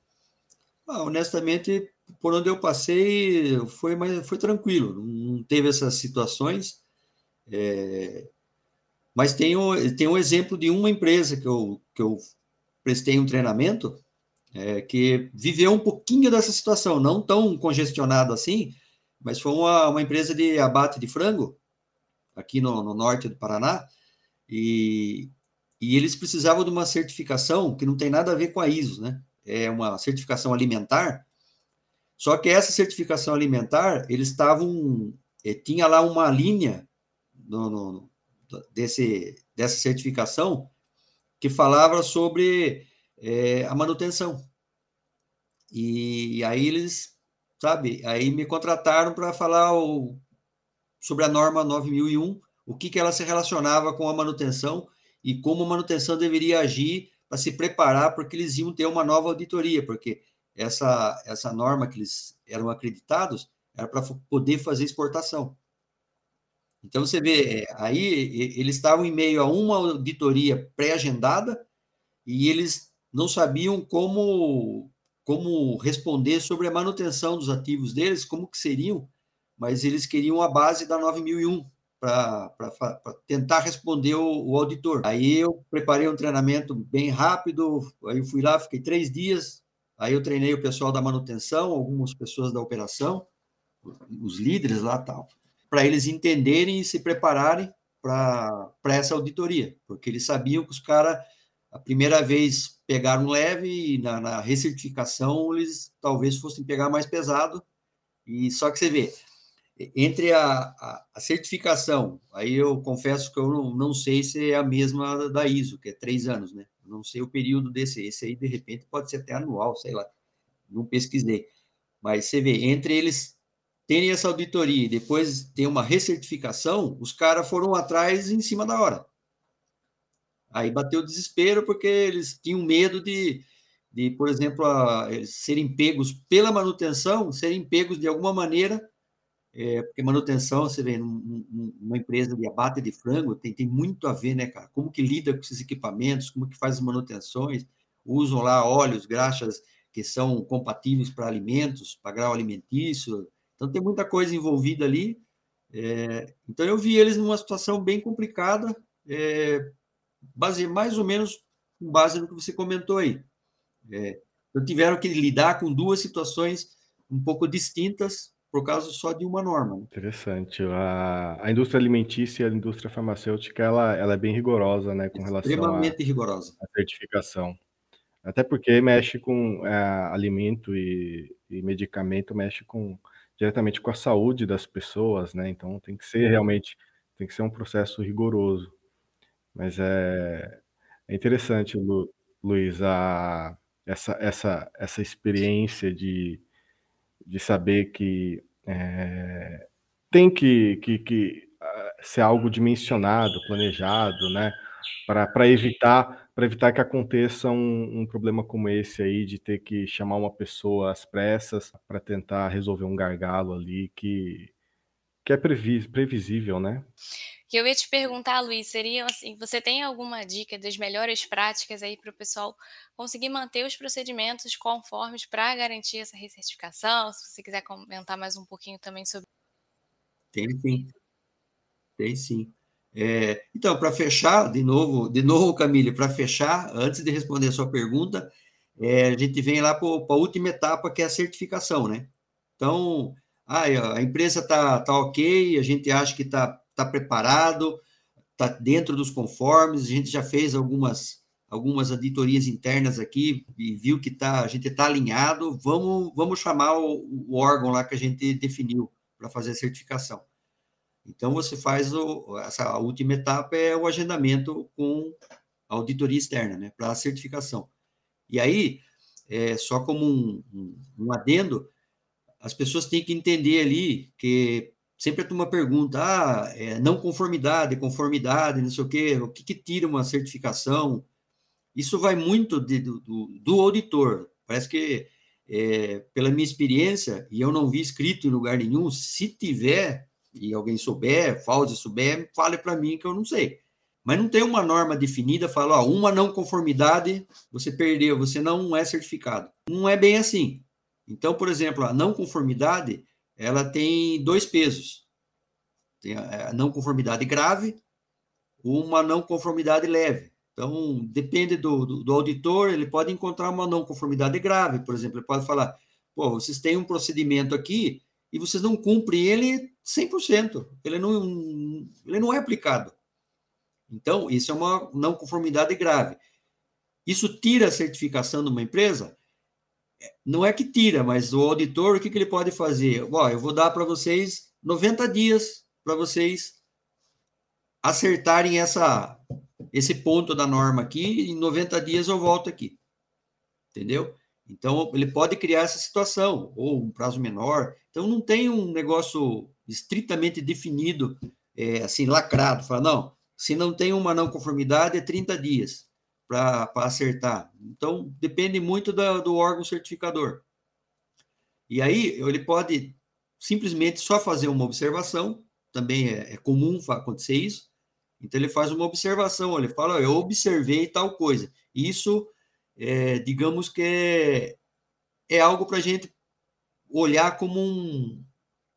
S3: Ah, honestamente, por onde eu passei foi mais foi tranquilo, não teve essas situações. É, mas tem, o, tem um exemplo de uma empresa que eu, que eu prestei um treinamento é, que viveu um pouquinho dessa situação, não tão congestionado assim, mas foi uma, uma empresa de abate de frango aqui no, no norte do Paraná e, e eles precisavam de uma certificação que não tem nada a ver com a ISO, né? É uma certificação alimentar só que essa certificação alimentar, eles estavam. Eh, tinha lá uma linha no, no, desse, dessa certificação que falava sobre é, a manutenção. E aí eles, sabe, aí me contrataram para falar o, sobre a norma 9001, o que, que ela se relacionava com a manutenção e como a manutenção deveria agir para se preparar, porque eles iam ter uma nova auditoria, porque essa, essa norma que eles eram acreditados era para poder fazer exportação. Então você vê, é, aí eles estavam em meio a uma auditoria pré-agendada e eles não sabiam como como responder sobre a manutenção dos ativos deles, como que seriam, mas eles queriam a base da 9001 para tentar responder o, o, auditor. Aí eu preparei um treinamento bem rápido, aí eu fui lá, fiquei três dias, Aí eu treinei o pessoal da manutenção, algumas pessoas da operação, os líderes lá tal. Para eles entenderem e se prepararem para essa auditoria, porque eles sabiam que os caras, a primeira vez, pegaram leve e na, na recertificação eles talvez fossem pegar mais pesado. E só que você vê, entre a, a, a, certificação, aí eu confesso que eu não, não sei se é a mesma da ISO, que é três anos, né? não sei o período desse, esse aí de repente pode ser até anual, sei lá, não pesquisei. Mas você vê, entre eles terem essa auditoria e depois ter uma recertificação, os caras foram atrás em cima da hora. Aí bateu desespero porque eles tinham medo de, de por exemplo, a, serem pegos pela manutenção, serem pegos de alguma maneira é, porque manutenção, você vê, numa empresa de abate de frango, tem, tem muito a ver, né, cara? Como que lida com esses equipamentos, como que faz as manutenções, usam lá óleos, graxas que são compatíveis para alimentos, para grau alimentício. Então, tem muita coisa envolvida ali. É, então, eu vi eles numa situação bem complicada, é, base, mais ou menos com base no que você comentou aí. É, então, tiveram que lidar com duas situações um pouco distintas, por causa só de uma norma. Né?
S2: Interessante. A, a indústria alimentícia e a indústria farmacêutica, ela, ela é bem rigorosa, né, com relação
S3: Extremamente rigorosa.
S2: à certificação. Até porque mexe com é, alimento e, e, medicamento, mexe com diretamente com a saúde das pessoas, né? Então tem que ser realmente, tem que ser um processo rigoroso. Mas é, é interessante, Lu, Luiz, a, essa, essa, essa experiência de, de saber que é, tem que, que, que ah, ser algo dimensionado, planejado, né? Para evitar, evitar que aconteça um, um, problema como esse aí, de ter que chamar uma pessoa às pressas para tentar resolver um gargalo ali que, que é previsível, né?
S1: que eu ia te perguntar, Luiz, seria assim, você tem alguma dica das melhores práticas aí para o pessoal conseguir manter os procedimentos conformes para garantir essa recertificação? Se você quiser comentar mais um pouquinho também sobre.
S3: Tem sim. Tem sim. É, então, para fechar, de novo, de novo, Camille, para fechar, antes de responder a sua pergunta, é, a gente vem lá para a última etapa, que é a certificação, né? Então, ah, a empresa está tá ok, a gente acha que está está preparado, está dentro dos conformes. A gente já fez algumas algumas auditorias internas aqui e viu que tá, a gente está alinhado. Vamos, vamos chamar o, o, órgão lá que a gente definiu para fazer a certificação. Então, você faz o, essa última etapa é o agendamento com a auditoria externa, né, para a certificação. E aí, é, só como um, um, um adendo, as pessoas têm que entender ali que sempre a turma pergunta, ah, é, não conformidade, conformidade, não sei o quê, o que, que tira uma certificação? Isso vai muito de, do, do, auditor. Parece que, é, pela minha experiência, e eu não vi escrito em lugar nenhum, se tiver, e alguém souber, Fauzi souber, fale para mim que eu não sei. Mas não tem uma norma definida, fala, ó, uma não conformidade, você perdeu, você não é certificado. Não é bem assim. Então, por exemplo, a não conformidade ela tem dois pesos. Tem a não conformidade grave, uma não conformidade leve. Então, depende do, do, do, auditor, ele pode encontrar uma não conformidade grave, por exemplo, ele pode falar, pô, vocês têm um procedimento aqui e vocês não cumprem ele 100%, ele não, ele não é aplicado. Então, isso é uma não conformidade grave. Isso tira a certificação de uma empresa? não é que tira, mas o auditor, o que, que ele pode fazer? Ó, eu vou dar para vocês 90 dias para vocês acertarem essa, esse ponto da norma aqui, em 90 dias eu volto aqui. Entendeu? Então, ele pode criar essa situação, ou um prazo menor. Então, não tem um negócio estritamente definido, é, assim, lacrado. Fala, não, se não tem uma não conformidade, é 30 dias para acertar. Então, depende muito da, do órgão certificador. E aí, ele pode simplesmente só fazer uma observação, também é, é comum acontecer isso. Então, ele faz uma observação, ele fala: Eu observei tal coisa. Isso, é, digamos que é, é algo para a gente olhar como um,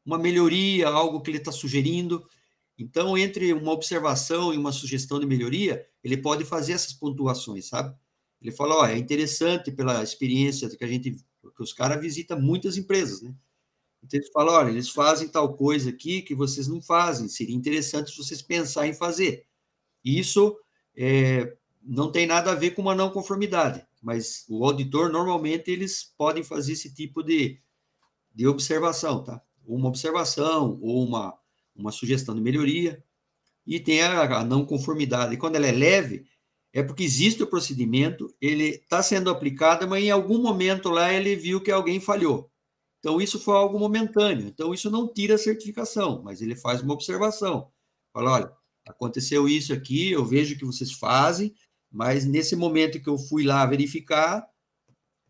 S3: uma melhoria, algo que ele está sugerindo. Então, entre uma observação e uma sugestão de melhoria, ele pode fazer essas pontuações, sabe? Ele fala, ó, é interessante pela experiência que a gente, que os caras visitam muitas empresas, né? Então, eles falam, olha, eles fazem tal coisa aqui que vocês não fazem, seria interessante vocês pensarem em fazer. Isso é, não tem nada a ver com uma não conformidade, mas o auditor, normalmente, eles podem fazer esse tipo de, de observação, tá? Uma observação ou uma, uma sugestão de melhoria, e tem a, a não conformidade. E quando ela é leve, é porque existe o procedimento, ele está sendo aplicado, mas em algum momento lá ele viu que alguém falhou. Então, isso foi algo momentâneo. Então, isso não tira a certificação, mas ele faz uma observação. Fala, olha, aconteceu isso aqui, eu vejo que vocês fazem, mas nesse momento que eu fui lá verificar,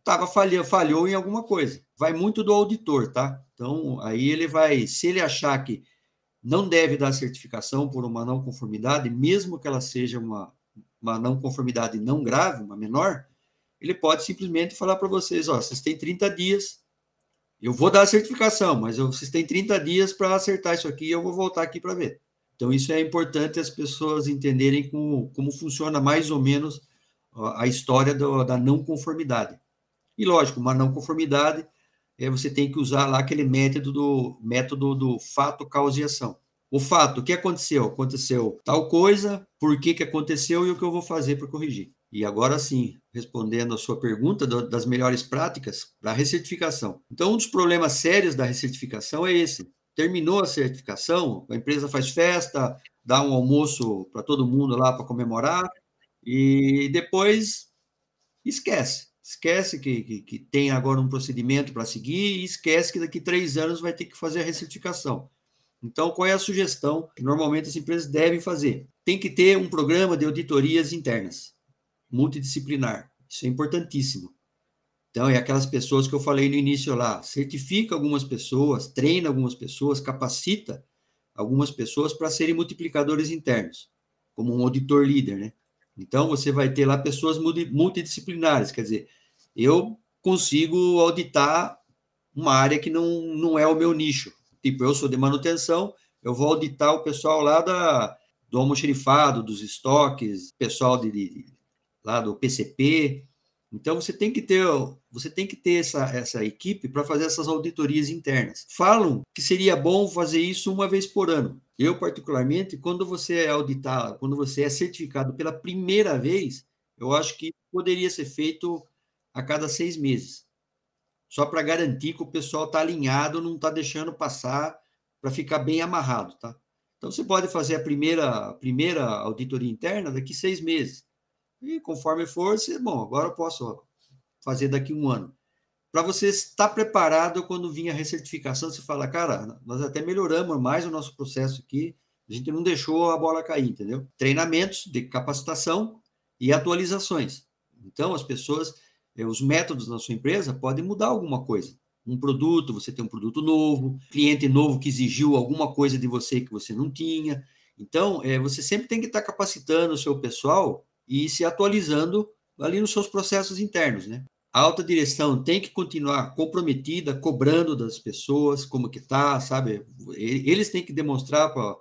S3: tava falhou, falhou em alguma coisa. Vai muito do auditor, tá? Então, aí ele vai, se ele achar que não deve dar certificação por uma não conformidade, mesmo que ela seja uma, uma não conformidade não grave, uma menor, ele pode simplesmente falar para vocês, ó, vocês têm 30 dias eu vou dar a certificação, mas vocês têm 30 dias para acertar isso aqui e eu vou voltar aqui para ver. Então, isso é importante as pessoas entenderem como, como funciona mais ou menos a história do, da não conformidade. E, lógico, uma não conformidade, é, você tem que usar lá aquele método do, método do fato, causa e ação. O fato, o que aconteceu? Aconteceu tal coisa, por que, que aconteceu e o que eu vou fazer para corrigir. E agora sim, respondendo a sua pergunta das melhores práticas para recertificação. Então, um dos problemas sérios da recertificação é esse. Terminou a certificação, a empresa faz festa, dá um almoço para todo mundo lá para comemorar, e depois esquece. Esquece que, que, que tem agora um procedimento para seguir e esquece que daqui três anos vai ter que fazer a recertificação. Então, qual é a sugestão que normalmente as empresas devem fazer? Tem que ter um programa de auditorias internas multidisciplinar. Isso é importantíssimo. Então, é aquelas pessoas que eu falei no início lá, certifica algumas pessoas, treina algumas pessoas, capacita algumas pessoas para serem multiplicadores internos, como um auditor líder, né? Então, você vai ter lá pessoas multidisciplinares, quer dizer, eu consigo auditar uma área que não, não é o meu nicho. Tipo, eu sou de manutenção, eu vou auditar o pessoal lá da, do almoxerifado, dos estoques, pessoal de, de lá do PCP. Então você tem que ter, você tem que ter essa, essa equipe para fazer essas auditorias internas. Falam que seria bom fazer isso uma vez por ano. Eu particularmente, quando você é auditado, quando você é certificado pela primeira vez, eu acho que poderia ser feito a cada seis meses, só para garantir que o pessoal está alinhado, não está deixando passar para ficar bem amarrado, tá? Então você pode fazer a primeira, a primeira auditoria interna daqui seis meses. E conforme for, você, bom, agora eu posso fazer daqui um ano. Para você estar preparado quando vir a recertificação, você fala, cara, nós até melhoramos mais o nosso processo aqui, a gente não deixou a bola cair, entendeu? Treinamentos de capacitação e atualizações. Então, as pessoas, os métodos na sua empresa podem mudar alguma coisa. Um produto, você tem um produto novo, cliente novo que exigiu alguma coisa de você que você não tinha. Então, é, você sempre tem que estar capacitando o seu pessoal e se atualizando ali nos seus processos internos, né? A alta direção tem que continuar comprometida, cobrando das pessoas como que tá, sabe? Eles têm que demonstrar para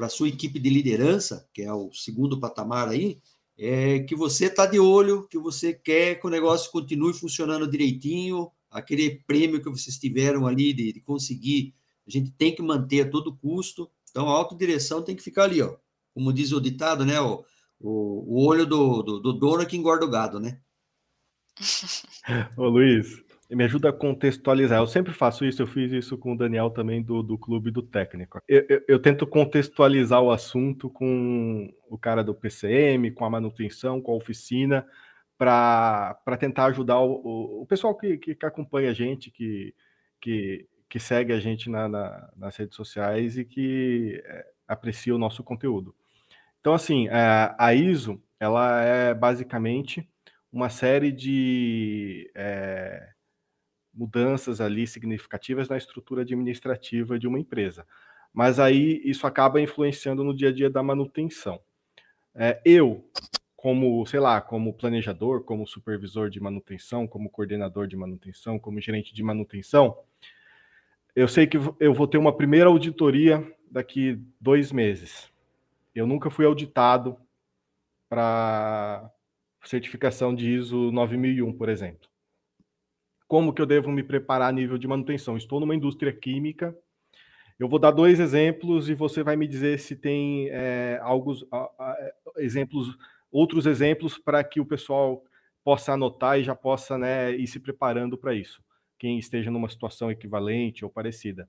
S3: a sua equipe de liderança, que é o segundo patamar aí, é que você está de olho, que você quer que o negócio continue funcionando direitinho, aquele prêmio que vocês tiveram ali de, de conseguir, a gente tem que manter a todo custo. Então, a autodireção tem que ficar ali, ó. Como diz o ditado, né? Ó, o, o olho do, do, do dono é que engorda o gado, né?
S2: Ô Luiz, me ajuda a contextualizar. Eu sempre faço isso, eu fiz isso com o Daniel também do, do Clube do Técnico. Eu, eu, eu, tento contextualizar o assunto com o cara do PCM, com a manutenção, com a oficina, para tentar ajudar o, o pessoal que, que, que, acompanha a gente, que, que, que segue a gente na, na, nas redes sociais e que é, aprecia o nosso conteúdo. Então, assim, a ISO, ela é basicamente uma série de é, mudanças ali significativas na estrutura administrativa de uma empresa. Mas aí isso acaba influenciando no dia a dia da manutenção. É, eu, como, sei lá, como planejador, como supervisor de manutenção, como coordenador de manutenção, como gerente de manutenção, eu sei que eu vou ter uma primeira auditoria daqui dois meses eu nunca fui auditado para certificação de ISO 9001, por exemplo. Como que eu devo me preparar a nível de manutenção. Estou numa indústria química. Eu vou dar dois exemplos e você vai me dizer se tem é, alguns exemplos, outros exemplos para que o pessoal possa anotar e já possa né, ir se preparando para isso. Quem esteja numa situação equivalente ou parecida.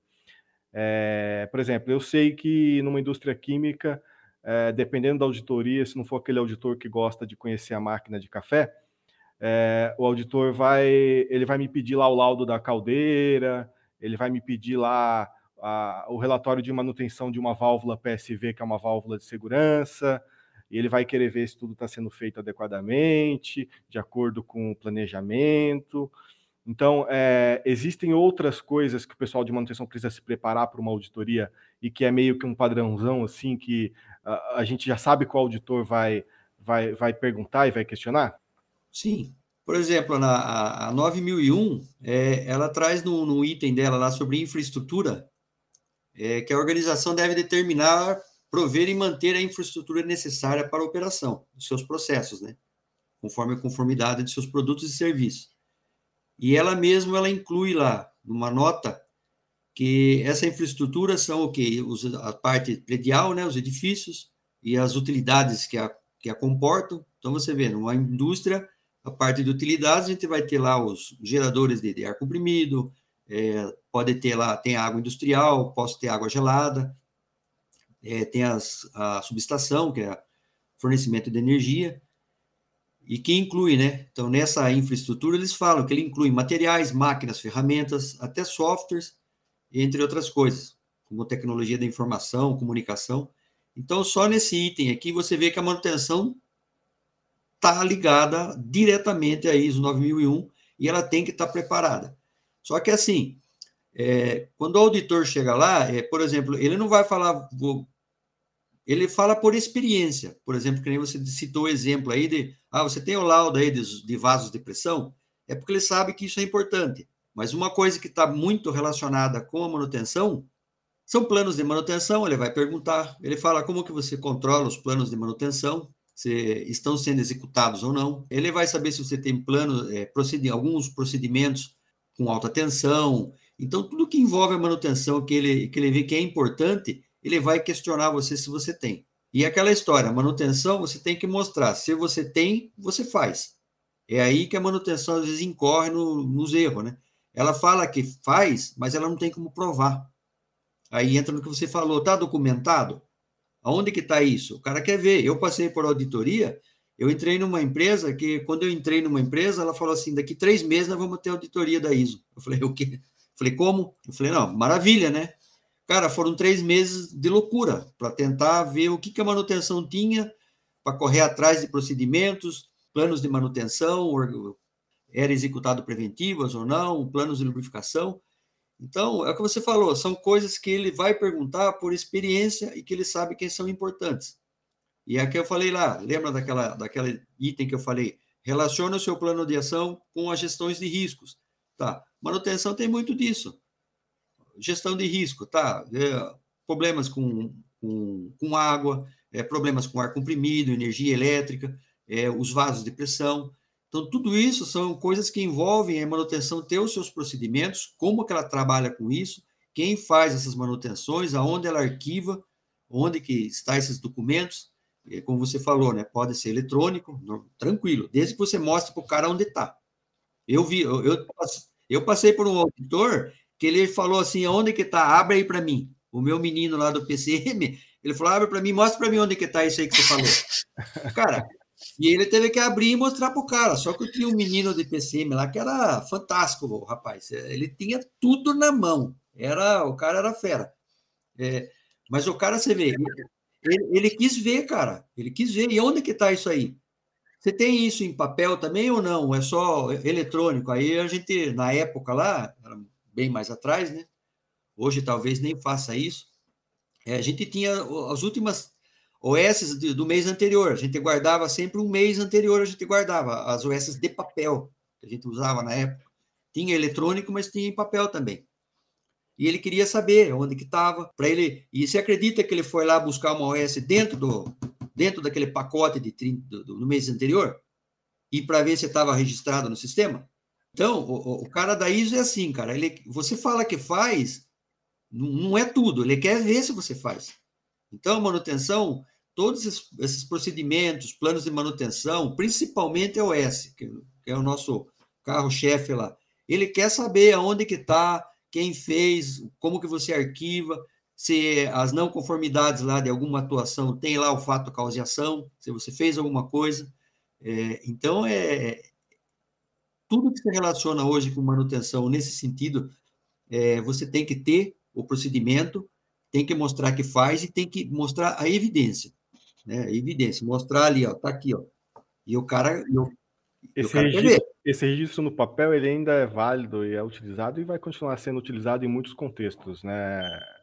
S2: É, por exemplo, eu sei que numa indústria química, é, dependendo da auditoria, se não for aquele auditor que gosta de conhecer a máquina de café, é, o auditor vai, ele vai me pedir lá o laudo da caldeira, ele vai me pedir lá a, o relatório de manutenção de uma válvula PSV, que é uma válvula de segurança, e ele vai querer ver se tudo está sendo feito adequadamente, de acordo com o planejamento. Então, é, existem outras coisas que o pessoal de manutenção precisa se preparar para uma auditoria e que é meio que um padrãozão, assim, que a, a gente já sabe que o auditor vai, vai, vai perguntar e vai questionar?
S3: Sim. Por exemplo, na, a, a 9001, é, ela traz no, no, item dela lá sobre infraestrutura, é, que a organização deve determinar, prover e manter a infraestrutura necessária para a operação dos seus processos, né? Conforme a conformidade de seus produtos e serviços. E ela mesma, ela inclui lá, numa nota, que essa infraestrutura são o quê? Os, a parte predial, né? Os edifícios e as utilidades que a, que a comportam. Então, você vê, numa indústria, a parte de utilidades, a gente vai ter lá os geradores de, de ar comprimido, é, pode ter lá, tem água industrial, posso ter água gelada, é, tem as, a subestação, que é fornecimento de energia, e que inclui, né? Então, nessa infraestrutura, eles falam que ele inclui materiais, máquinas, ferramentas, até softwares, entre outras coisas, como tecnologia da informação, comunicação. Então, só nesse item aqui, você vê que a manutenção está ligada diretamente à ISO 9001 e ela tem que estar tá preparada. Só que assim, é, quando o auditor chega lá, é, por exemplo, ele não vai falar, vou, ele fala por experiência. Por exemplo, que nem você citou o exemplo aí de, ah, você tem o laudo aí de, de vasos de pressão, é porque ele sabe que isso é importante. Mas uma coisa que está muito relacionada com a manutenção são planos de manutenção. Ele vai perguntar, ele fala como que você controla os planos de manutenção, se estão sendo executados ou não. Ele vai saber se você tem plano, é, alguns procedimentos com alta tensão. Então, tudo que envolve a manutenção que ele, que ele vê que é importante, ele vai questionar você se você tem. E aquela história, manutenção, você tem que mostrar. Se você tem, você faz. É aí que a manutenção às vezes incorre no, nos erros, né? Ela fala que faz, mas ela não tem como provar. Aí entra no que você falou, tá documentado? Aonde que está isso? O cara quer ver. Eu passei por auditoria, eu entrei numa empresa que, quando eu entrei numa empresa, ela falou assim, daqui três meses nós vamos ter auditoria da ISO. Eu falei, o quê? Eu falei, como? Eu falei, não, maravilha, né? Cara, foram três meses de loucura para tentar ver o que, que a manutenção tinha, para correr atrás de procedimentos, planos de manutenção, era executado preventivas ou não, planos de lubrificação. Então, é o que você falou, são coisas que ele vai perguntar por experiência e que ele sabe que são importantes. E aqui eu falei lá, lembra daquela, daquela item que eu falei? Relaciona o seu plano de ação com as gestões de riscos. Tá, manutenção tem muito disso. Gestão de risco, tá? É, problemas com, com, com água, é, problemas com ar comprimido, energia elétrica, é, os vasos de pressão. Então, tudo isso são coisas que envolvem a manutenção ter os seus procedimentos, como que ela trabalha com isso, quem faz essas manutenções, aonde ela arquiva, onde que está esses documentos, como você falou, né, pode ser eletrônico, não, tranquilo, desde que você mostre para o cara onde está. Eu vi, eu, eu, eu, passei por um auditor que ele falou assim, onde que está? Abre aí para mim. O meu menino lá do PCM, ele falou, abre para mim, mostra para mim onde que está isso aí que você falou. Cara, e ele teve que abrir e mostrar para o cara. Só que eu tinha um menino de PCM lá que era fantástico, o rapaz. Ele tinha tudo na mão. Era O cara era fera. É, mas o cara, você vê, ele, ele, quis ver, cara. Ele quis ver. E onde que está isso aí? Você tem isso em papel também ou não? É só eletrônico? Aí a gente, na época lá, era bem mais atrás, né? Hoje talvez nem faça isso. É, a gente tinha as últimas OS do mês anterior. A gente guardava sempre um mês anterior, a gente guardava as OS de papel, que a gente usava na época. Tinha eletrônico, mas tinha em papel também. E ele queria saber onde que estava, para ele. E você acredita que ele foi lá buscar uma OS dentro do dentro daquele pacote de 30, do, do mês anterior? E para ver se estava registrado no sistema? Então, o, o, cara da ISO é assim, cara. Ele, você fala que faz, não, não é tudo. Ele quer ver se você faz. Então, manutenção, todos esses, procedimentos, planos de manutenção, principalmente a OS, que, é o nosso carro-chefe lá, ele quer saber aonde que está, quem fez, como que você arquiva, se as não conformidades lá de alguma atuação tem lá o fato causação, se você fez alguma coisa. É, então, é, tudo que se relaciona hoje com manutenção nesse sentido, é, você tem que ter o procedimento, tem que mostrar que faz e tem que mostrar a evidência, né? A evidência, mostrar ali, ó, tá aqui, ó. E o cara, e o,
S2: esse, o cara registro, esse registro no papel ele ainda é válido e é utilizado e vai continuar sendo utilizado em muitos contextos, né,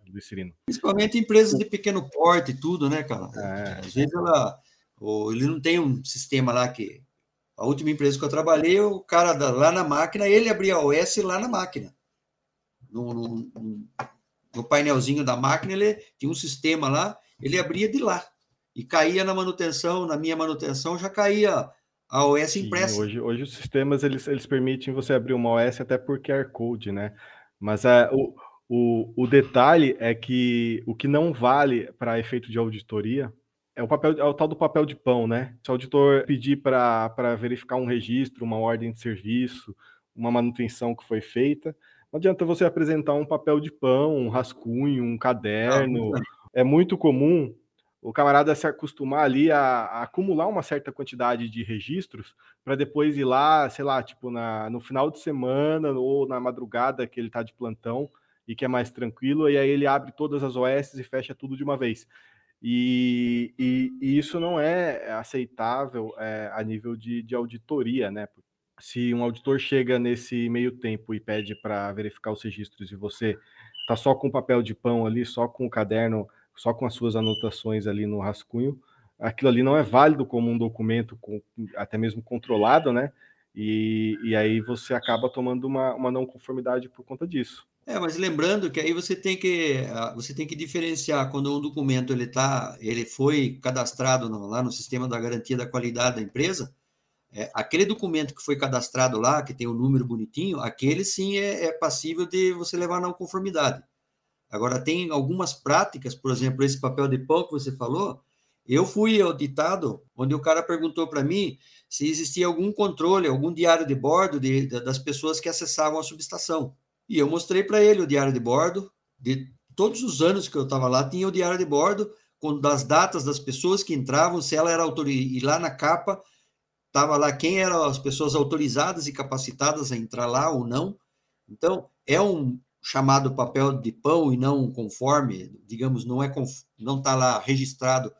S2: Luiz Cirino?
S3: Principalmente empresas de pequeno porte e tudo, né, cara? É. Às vezes ela, ou ele não tem um sistema lá que a última empresa que eu trabalhei, o cara da, lá na máquina, ele abria a OS lá na máquina. No, no, no, painelzinho da máquina, ele tinha um sistema lá, ele abria de lá. E caía na manutenção, na minha manutenção, já caía a OS impressa.
S2: Sim, hoje, hoje os sistemas eles, eles permitem você abrir uma OS até por QR Code, né? Mas é, o, o, o detalhe é que o que não vale para efeito de auditoria é o papel, é o tal do papel de pão, né? Se o auditor pedir para verificar um registro, uma ordem de serviço, uma manutenção que foi feita, não adianta você apresentar um papel de pão, um rascunho, um caderno. É muito comum o camarada se acostumar ali a, a acumular uma certa quantidade de registros para depois ir lá, sei lá, tipo na, no final de semana ou na madrugada que ele está de plantão e que é mais tranquilo, e aí ele abre todas as OS e fecha tudo de uma vez. E, e, e isso não é aceitável é, a nível de, de auditoria, né? Se um auditor chega nesse meio tempo e pede para verificar os registros e você está só com papel de pão ali, só com o caderno, só com as suas anotações ali no rascunho, aquilo ali não é válido como um documento com, até mesmo controlado, né? E, e aí você acaba tomando uma, uma não conformidade por conta disso.
S3: É, mas lembrando que aí você tem que ah, você tem que diferenciar quando um documento ele tá, ele foi cadastrado no, lá no sistema da garantia da qualidade da empresa, é, aquele documento que foi cadastrado lá, que tem o um número bonitinho, aquele sim é, é passível de você levar na conformidade. Agora tem algumas práticas, por exemplo, esse papel de pão que você falou, eu fui auditado, onde o cara perguntou para mim se existia algum controle, algum diário de bordo de, de, das pessoas que acessavam a subestação. E eu mostrei para ele o diário de bordo, de todos os anos que eu estava lá, tinha o diário de bordo, com das datas das pessoas que entravam, se ela era autorizada, e lá na capa estava lá quem eram as pessoas autorizadas e capacitadas a entrar lá ou não. Então, é um chamado papel de pão e não conforme, digamos, não é não está lá registrado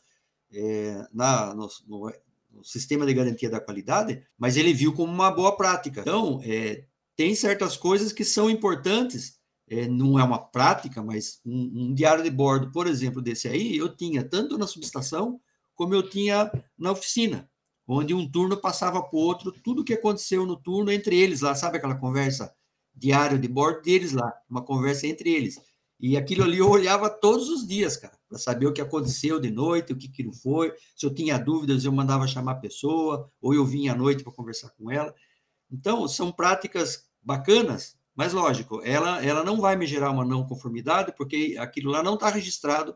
S3: é, na, no, no, no, sistema de garantia da qualidade, mas ele viu como uma boa prática. Então, é, tem certas coisas que são importantes, é, não é uma prática, mas um, um, diário de bordo, por exemplo, desse aí, eu tinha tanto na subestação como eu tinha na oficina, onde um turno passava para o outro, tudo que aconteceu no turno entre eles lá, sabe aquela conversa diário de bordo deles lá, uma conversa entre eles. E aquilo ali eu olhava todos os dias, cara, para saber o que aconteceu de noite, o que, não foi. Se eu tinha dúvidas, eu mandava chamar a pessoa, ou eu vinha à noite para conversar com ela. Então, são práticas bacanas, mas lógico, ela, ela não vai me gerar uma não conformidade, porque aquilo lá não está registrado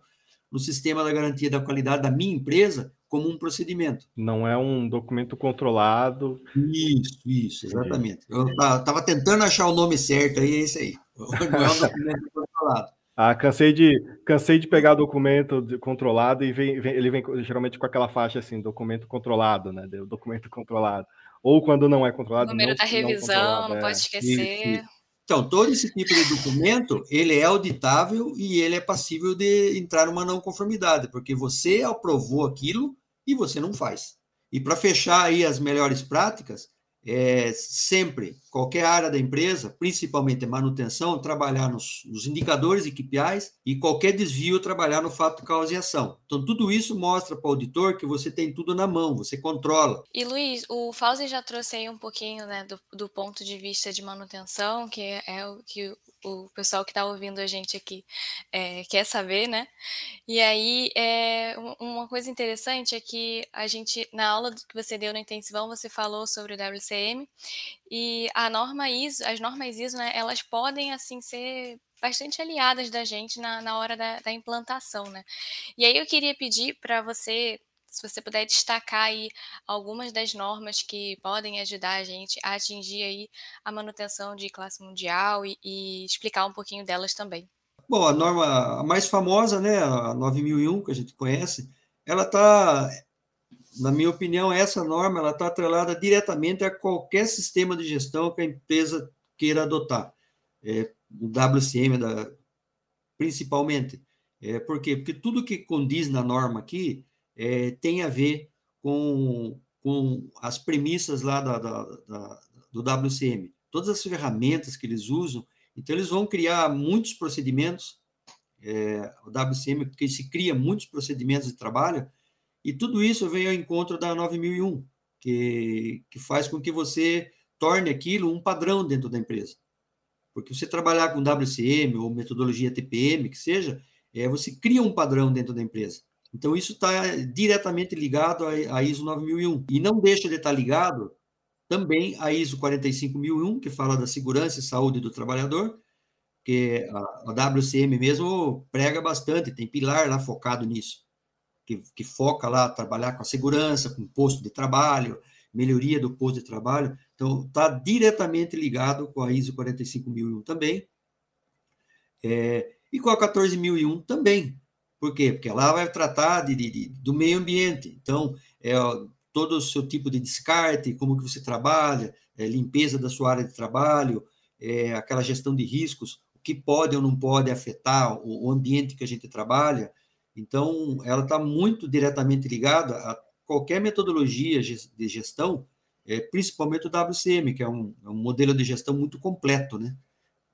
S3: no sistema da garantia da qualidade da minha empresa como um procedimento.
S2: Não é um documento controlado.
S3: Isso, isso, exatamente. Eu estava tentando achar o nome certo, aí é isso aí. Não é um documento
S2: controlado. Ah, cansei de, cansei de pegar documento controlado e vem, vem, ele vem geralmente com aquela faixa assim, documento controlado, né? Documento controlado ou quando não é controlado.
S1: O número não, da revisão, não, não pode é. esquecer.
S3: Então, todo esse tipo de documento, ele é auditável e ele é passível de entrar numa não conformidade, porque você aprovou aquilo e você não faz. E para fechar aí as melhores práticas, é, sempre, qualquer área da empresa, principalmente manutenção, trabalhar nos, nos, indicadores e KPIs e qualquer desvio trabalhar no fato, causa e ação. Então, tudo isso mostra para o auditor que você tem tudo na mão, você controla.
S1: E Luiz, o Fauzi já trouxe aí um pouquinho né, do, do ponto de vista de manutenção, que é o que o pessoal que está ouvindo a gente aqui é, quer saber, né? E aí, é, uma coisa interessante é que a gente, na aula que você deu no intensivão, você falou sobre o WCM, e a norma ISO, as normas ISO, né, elas podem assim ser bastante aliadas da gente na, na hora da, da implantação, né? E aí eu queria pedir para você, se você puder destacar aí algumas das normas que podem ajudar a gente a atingir aí a manutenção de classe mundial e, e explicar um pouquinho delas também.
S3: Bom, a norma mais famosa, né, a 9001, que a gente conhece, ela está, na minha opinião, essa norma ela está atrelada diretamente a qualquer sistema de gestão que a empresa queira adotar. É, o WCM, da, principalmente. É, por quê? Porque tudo que condiz na norma aqui é, tem a ver com, com as premissas lá da, da, da, do WCM. Todas as ferramentas que eles usam então, eles vão criar muitos procedimentos, é, o WCM, porque se cria muitos procedimentos de trabalho, e tudo isso vem ao encontro da 9001, que, que faz com que você torne aquilo um padrão dentro da empresa. Porque você trabalhar com WCM ou metodologia TPM, que seja, é, você cria um padrão dentro da empresa. Então, isso está diretamente ligado à ISO 9001. E não deixa de estar ligado também a ISO 45001, que fala da segurança e saúde do trabalhador, que a, a WCM mesmo prega bastante, tem pilar lá focado nisso, que, que foca lá trabalhar com a segurança, com o posto de trabalho, melhoria do posto de trabalho. Então, está diretamente ligado com a ISO 45001 também. É, e com a 14001 também. Por quê? Porque ela vai tratar de, de, de do meio ambiente. Então, é, todo o seu tipo de descarte, como que você trabalha, é, limpeza da sua área de trabalho, é, aquela gestão de riscos, o que pode ou não pode afetar o, o ambiente que a gente trabalha. Então, ela está muito diretamente ligada a qualquer metodologia de gestão, é, principalmente o WCM, que é um, é um, modelo de gestão muito completo, né?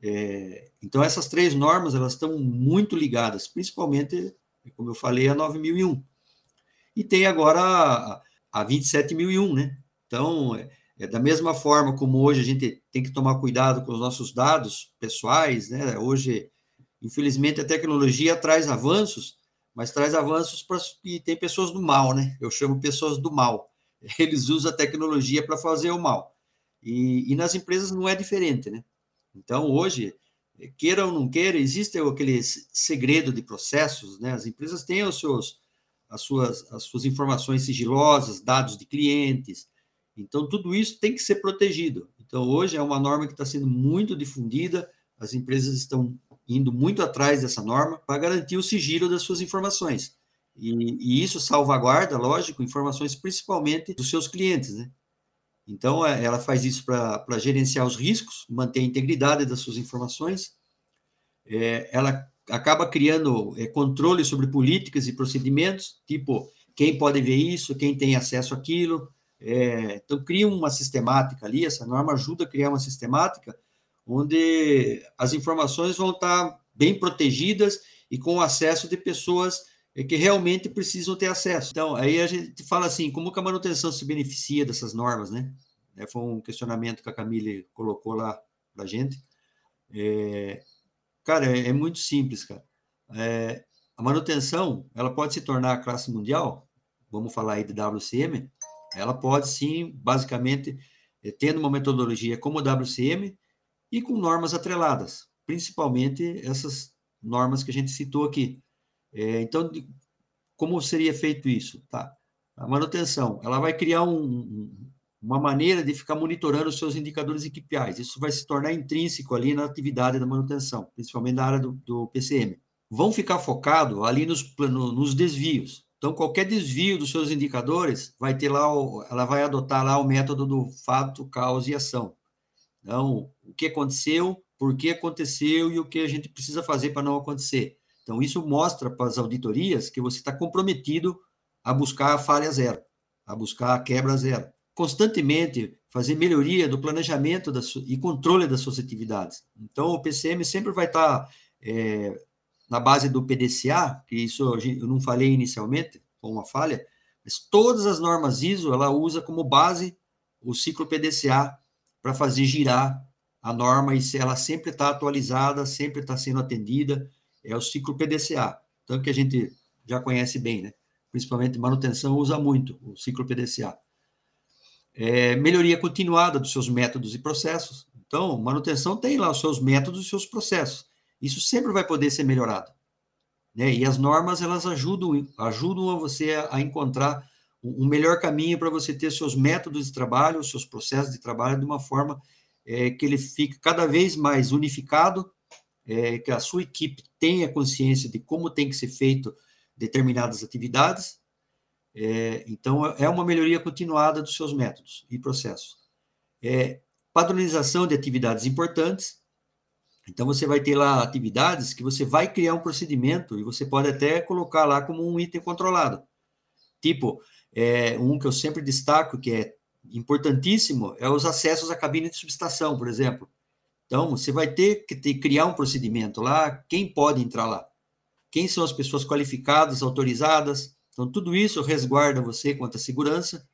S3: É, então, essas três normas, elas estão muito ligadas, principalmente, como eu falei, a 9001. E tem agora a, a 27.001, né? Então, é, é, da mesma forma como hoje a gente tem que tomar cuidado com os nossos dados pessoais, né? Hoje, infelizmente, a tecnologia traz avanços, mas traz avanços para e tem pessoas do mal, né? Eu chamo pessoas do mal. Eles usam a tecnologia para fazer o mal. E, e nas empresas não é diferente, né? Então, hoje, queira ou não queira, existe aquele segredo de processos, né? As empresas têm os seus as suas, as suas informações sigilosas, dados de clientes. Então, tudo isso tem que ser protegido. Então, hoje é uma norma que está sendo muito difundida, as empresas estão indo muito atrás dessa norma para garantir o sigilo das suas informações. E, e, isso salvaguarda, lógico, informações principalmente dos seus clientes, né? Então, é, ela faz isso para gerenciar os riscos, manter a integridade das suas informações. É, ela acaba criando é, controle sobre políticas e procedimentos, tipo quem pode ver isso, quem tem acesso àquilo. É, então, cria uma sistemática ali, essa norma ajuda a criar uma sistemática onde as informações vão estar bem protegidas e com acesso de pessoas que realmente precisam ter acesso. Então, aí a gente fala assim, como que a manutenção se beneficia dessas normas, né? É, foi um questionamento que a Camille colocou lá para gente. É, Cara, é, é muito simples, cara. É, a manutenção, ela pode se tornar a classe mundial, vamos falar aí de WCM, ela pode sim, basicamente, é, tendo uma metodologia como o WCM e com normas atreladas, principalmente essas normas que a gente citou aqui. É, então, como seria feito isso? Tá. A manutenção, ela vai criar um, uma maneira de ficar monitorando os seus indicadores equipiais. Isso vai se tornar intrínseco ali na atividade da manutenção, principalmente na área do, do PCM. Vão ficar focado ali nos, no, nos desvios. Então, qualquer desvio dos seus indicadores vai ter lá, ela vai adotar lá o método do fato, causa e ação. Então, o que aconteceu, por que aconteceu e o que a gente precisa fazer para não acontecer. Então, isso mostra para as auditorias que você está comprometido a buscar a falha zero, a buscar a quebra zero constantemente fazer melhoria do planejamento das, e controle das suas atividades. Então, o PCM sempre vai estar é, na base do PDCA, que isso eu não falei inicialmente, com uma falha, mas todas as normas ISO, ela usa como base o ciclo PDCA para fazer girar a norma e ela sempre está atualizada, sempre está sendo atendida, é o ciclo PDCA, então que a gente já conhece bem, né? Principalmente manutenção usa muito o ciclo PDCA. é, melhoria continuada dos seus métodos e processos. Então, manutenção tem lá os seus métodos e seus processos. Isso sempre vai poder ser melhorado. Né? E as normas, elas ajudam, ajudam a você a encontrar um melhor caminho para você ter seus métodos de trabalho, seus processos de trabalho de uma forma é, que ele fique cada vez mais unificado, é, que a sua equipe tenha consciência de como tem que ser feito determinadas atividades. É, então, é uma melhoria continuada dos seus métodos e processos. É, padronização de atividades importantes. Então, você vai ter lá atividades que você vai criar um procedimento e você pode até colocar lá como um item controlado. Tipo, é, um que eu sempre destaco, que é importantíssimo, é os acessos à cabine de subestação, por exemplo. Então, você vai ter que ter, criar um procedimento lá, quem pode entrar lá? Quem são as pessoas qualificadas, autorizadas? Então, tudo isso resguarda você quanto à segurança,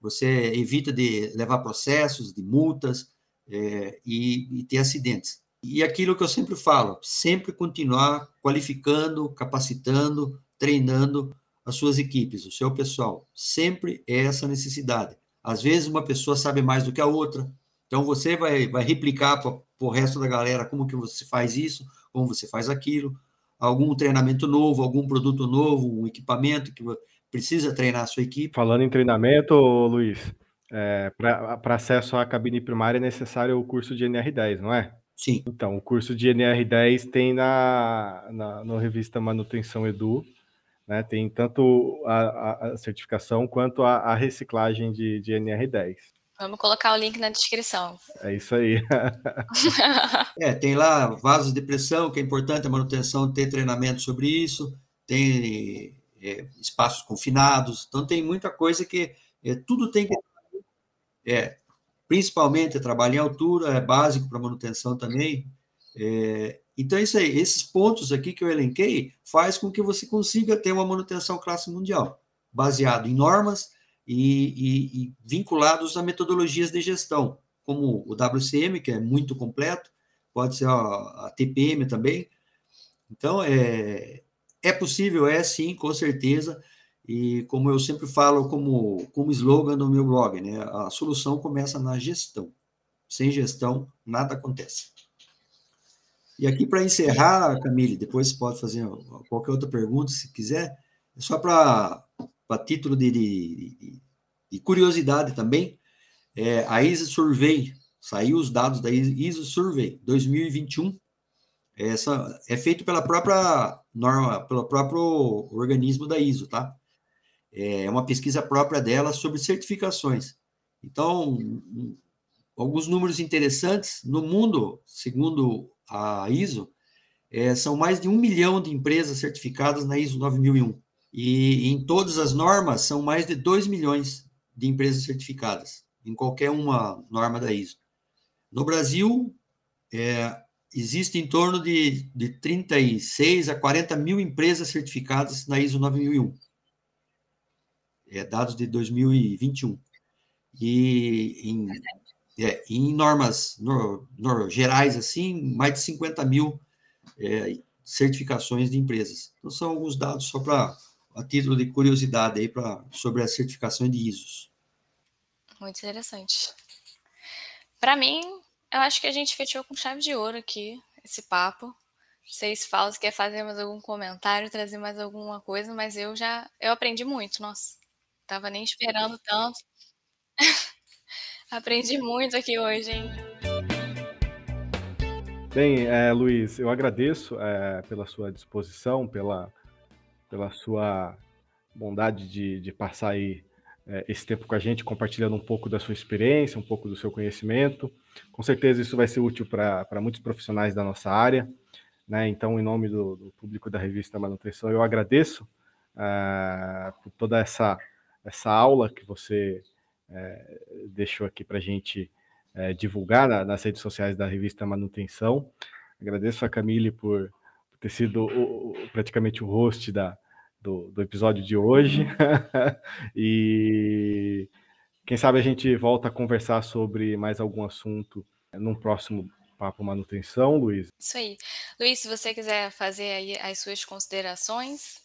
S3: você evita de levar processos, de multas é, e, e ter acidentes. E aquilo que eu sempre falo, sempre continuar qualificando, capacitando, treinando as suas equipes, o seu pessoal. Sempre é essa necessidade. Às vezes uma pessoa sabe mais do que a outra, então você vai, vai replicar para o resto da galera como que você faz isso, como você faz aquilo, algum treinamento novo, algum produto novo, um equipamento que precisa treinar a sua equipe.
S2: Falando em treinamento, Luiz, é, para acesso à cabine primária é necessário o curso de NR10, não é?
S3: Sim.
S2: Então, o curso de NR10 tem na, na no revista Manutenção Edu, né? Tem tanto a, a certificação quanto a, a reciclagem de, de, NR10.
S1: Vamos colocar o link na descrição.
S2: É isso aí.
S3: é, tem lá vasos de pressão, que é importante a manutenção ter treinamento sobre isso, tem é, espaços confinados, então tem muita coisa que é, tudo tem que. É, principalmente trabalho em altura, é básico para manutenção também. É, então, é isso aí, esses pontos aqui que eu elenquei faz com que você consiga ter uma manutenção classe mundial, baseado em normas e, e, e vinculados a metodologias de gestão, como o WCM, que é muito completo, pode ser a, a TPM também. Então, é, é possível, é sim, com certeza, e como eu sempre falo como, como slogan no meu blog, né, a solução começa na gestão. Sem gestão, nada acontece. E aqui, para encerrar, Camille, depois você pode fazer qualquer outra pergunta, se quiser, é só para título de, de, de, curiosidade também, é, a ISO Survey, saiu os dados da ISO Survey 2021, essa é feito pela própria norma, pelo próprio organismo da ISO, tá? É uma pesquisa própria dela sobre certificações. Então, alguns números interessantes no mundo, segundo a ISO, é, são mais de um milhão de empresas certificadas na ISO 9001. E em todas as normas, são mais de 2 milhões de empresas certificadas, em qualquer uma norma da ISO. No Brasil, é, existe em torno de, de 36 a 40 mil empresas certificadas na ISO 9001. É, dados de 2021. E em é, em normas no, no, gerais, assim, mais de 50 mil é, certificações de empresas. Então, são alguns dados só para a título de curiosidade aí pra, sobre as certificações de ISOs.
S1: Muito interessante. Para mim, eu acho que a gente fechou com chave de ouro aqui, esse papo. Vocês falam se quer fazer mais algum comentário, trazer mais alguma coisa, mas eu já eu aprendi muito, nossa. Tava nem esperando tanto. Aprendi muito aqui hoje, hein?
S2: Bem, é, Luiz, eu agradeço é, pela sua disposição, pela, pela sua bondade de, de passar aí é, esse tempo com a gente, compartilhando um pouco da sua experiência, um pouco do seu conhecimento. Com certeza isso vai ser útil para muitos profissionais da nossa área. Né? Então, em nome do, do público da revista Manutenção, eu agradeço é, por toda essa, essa aula que você é, deixou aqui para a gente é, divulgar na, nas redes sociais da revista Manutenção. Agradeço a Camille por, por ter sido o, o, praticamente o host da, do, do episódio de hoje. e quem sabe a gente volta a conversar sobre mais algum assunto num próximo Papo Manutenção, Luiz.
S1: Isso aí. Luiz, se você quiser fazer aí as suas considerações,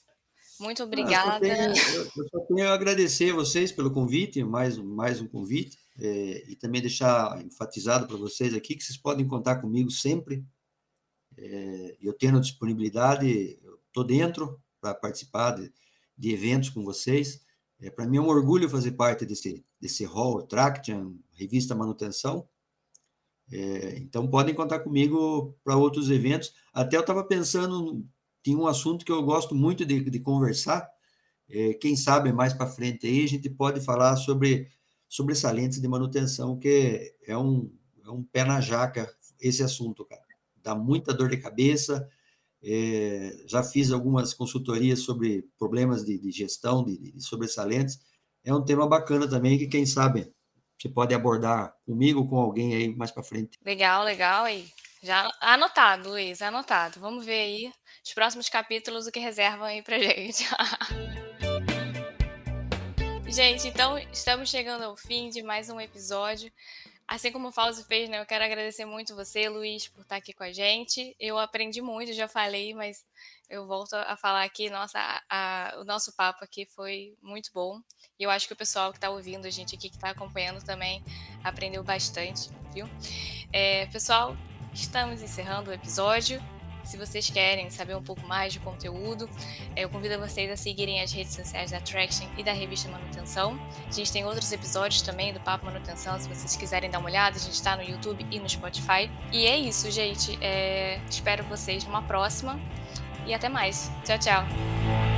S1: Muito obrigada.
S3: Ah, eu, só tenho, eu, só tenho, a agradecer a vocês pelo convite, mais, mais um convite, é, e também deixar enfatizado para vocês aqui que vocês podem contar comigo sempre. É, eu tendo disponibilidade, estou dentro para participar de, de, eventos com vocês. É, para mim é um orgulho fazer parte desse, desse hall Traction, revista Manutenção. É, então podem contar comigo para outros eventos. Até eu estava pensando tinha um assunto que eu gosto muito de, de conversar. É, quem sabe mais para frente aí a gente pode falar sobre sobressalentes de manutenção, que é um, é um pé na jaca esse assunto, cara. Dá muita dor de cabeça. É, já fiz algumas consultorias sobre problemas de, de gestão de, de sobressalentes. É um tema bacana também que, quem sabe, você pode abordar comigo ou com alguém aí mais para frente.
S1: Legal, legal. E já anotado, Luiz, anotado. Vamos ver aí os próximos capítulos o que reservam aí pra gente. gente, então estamos chegando ao fim de mais um episódio. Assim como o Fausto fez, né? Eu quero agradecer muito você, Luiz, por estar aqui com a gente. Eu aprendi muito, já falei, mas eu volto a falar aqui. Nossa, a, a, o nosso papo aqui foi muito bom. E eu acho que o pessoal que está ouvindo a gente aqui, que está acompanhando também, aprendeu bastante, viu? É, pessoal, estamos encerrando o episódio. Se vocês querem saber um pouco mais de conteúdo, eh, eu convido vocês a seguirem as redes sociais da Traction e da revista Manutenção. A gente tem outros episódios também do Papo Manutenção, se vocês quiserem dar uma olhada, a gente está no YouTube e no Spotify. E é isso, gente. É... Espero vocês numa próxima e até mais. Tchau, tchau.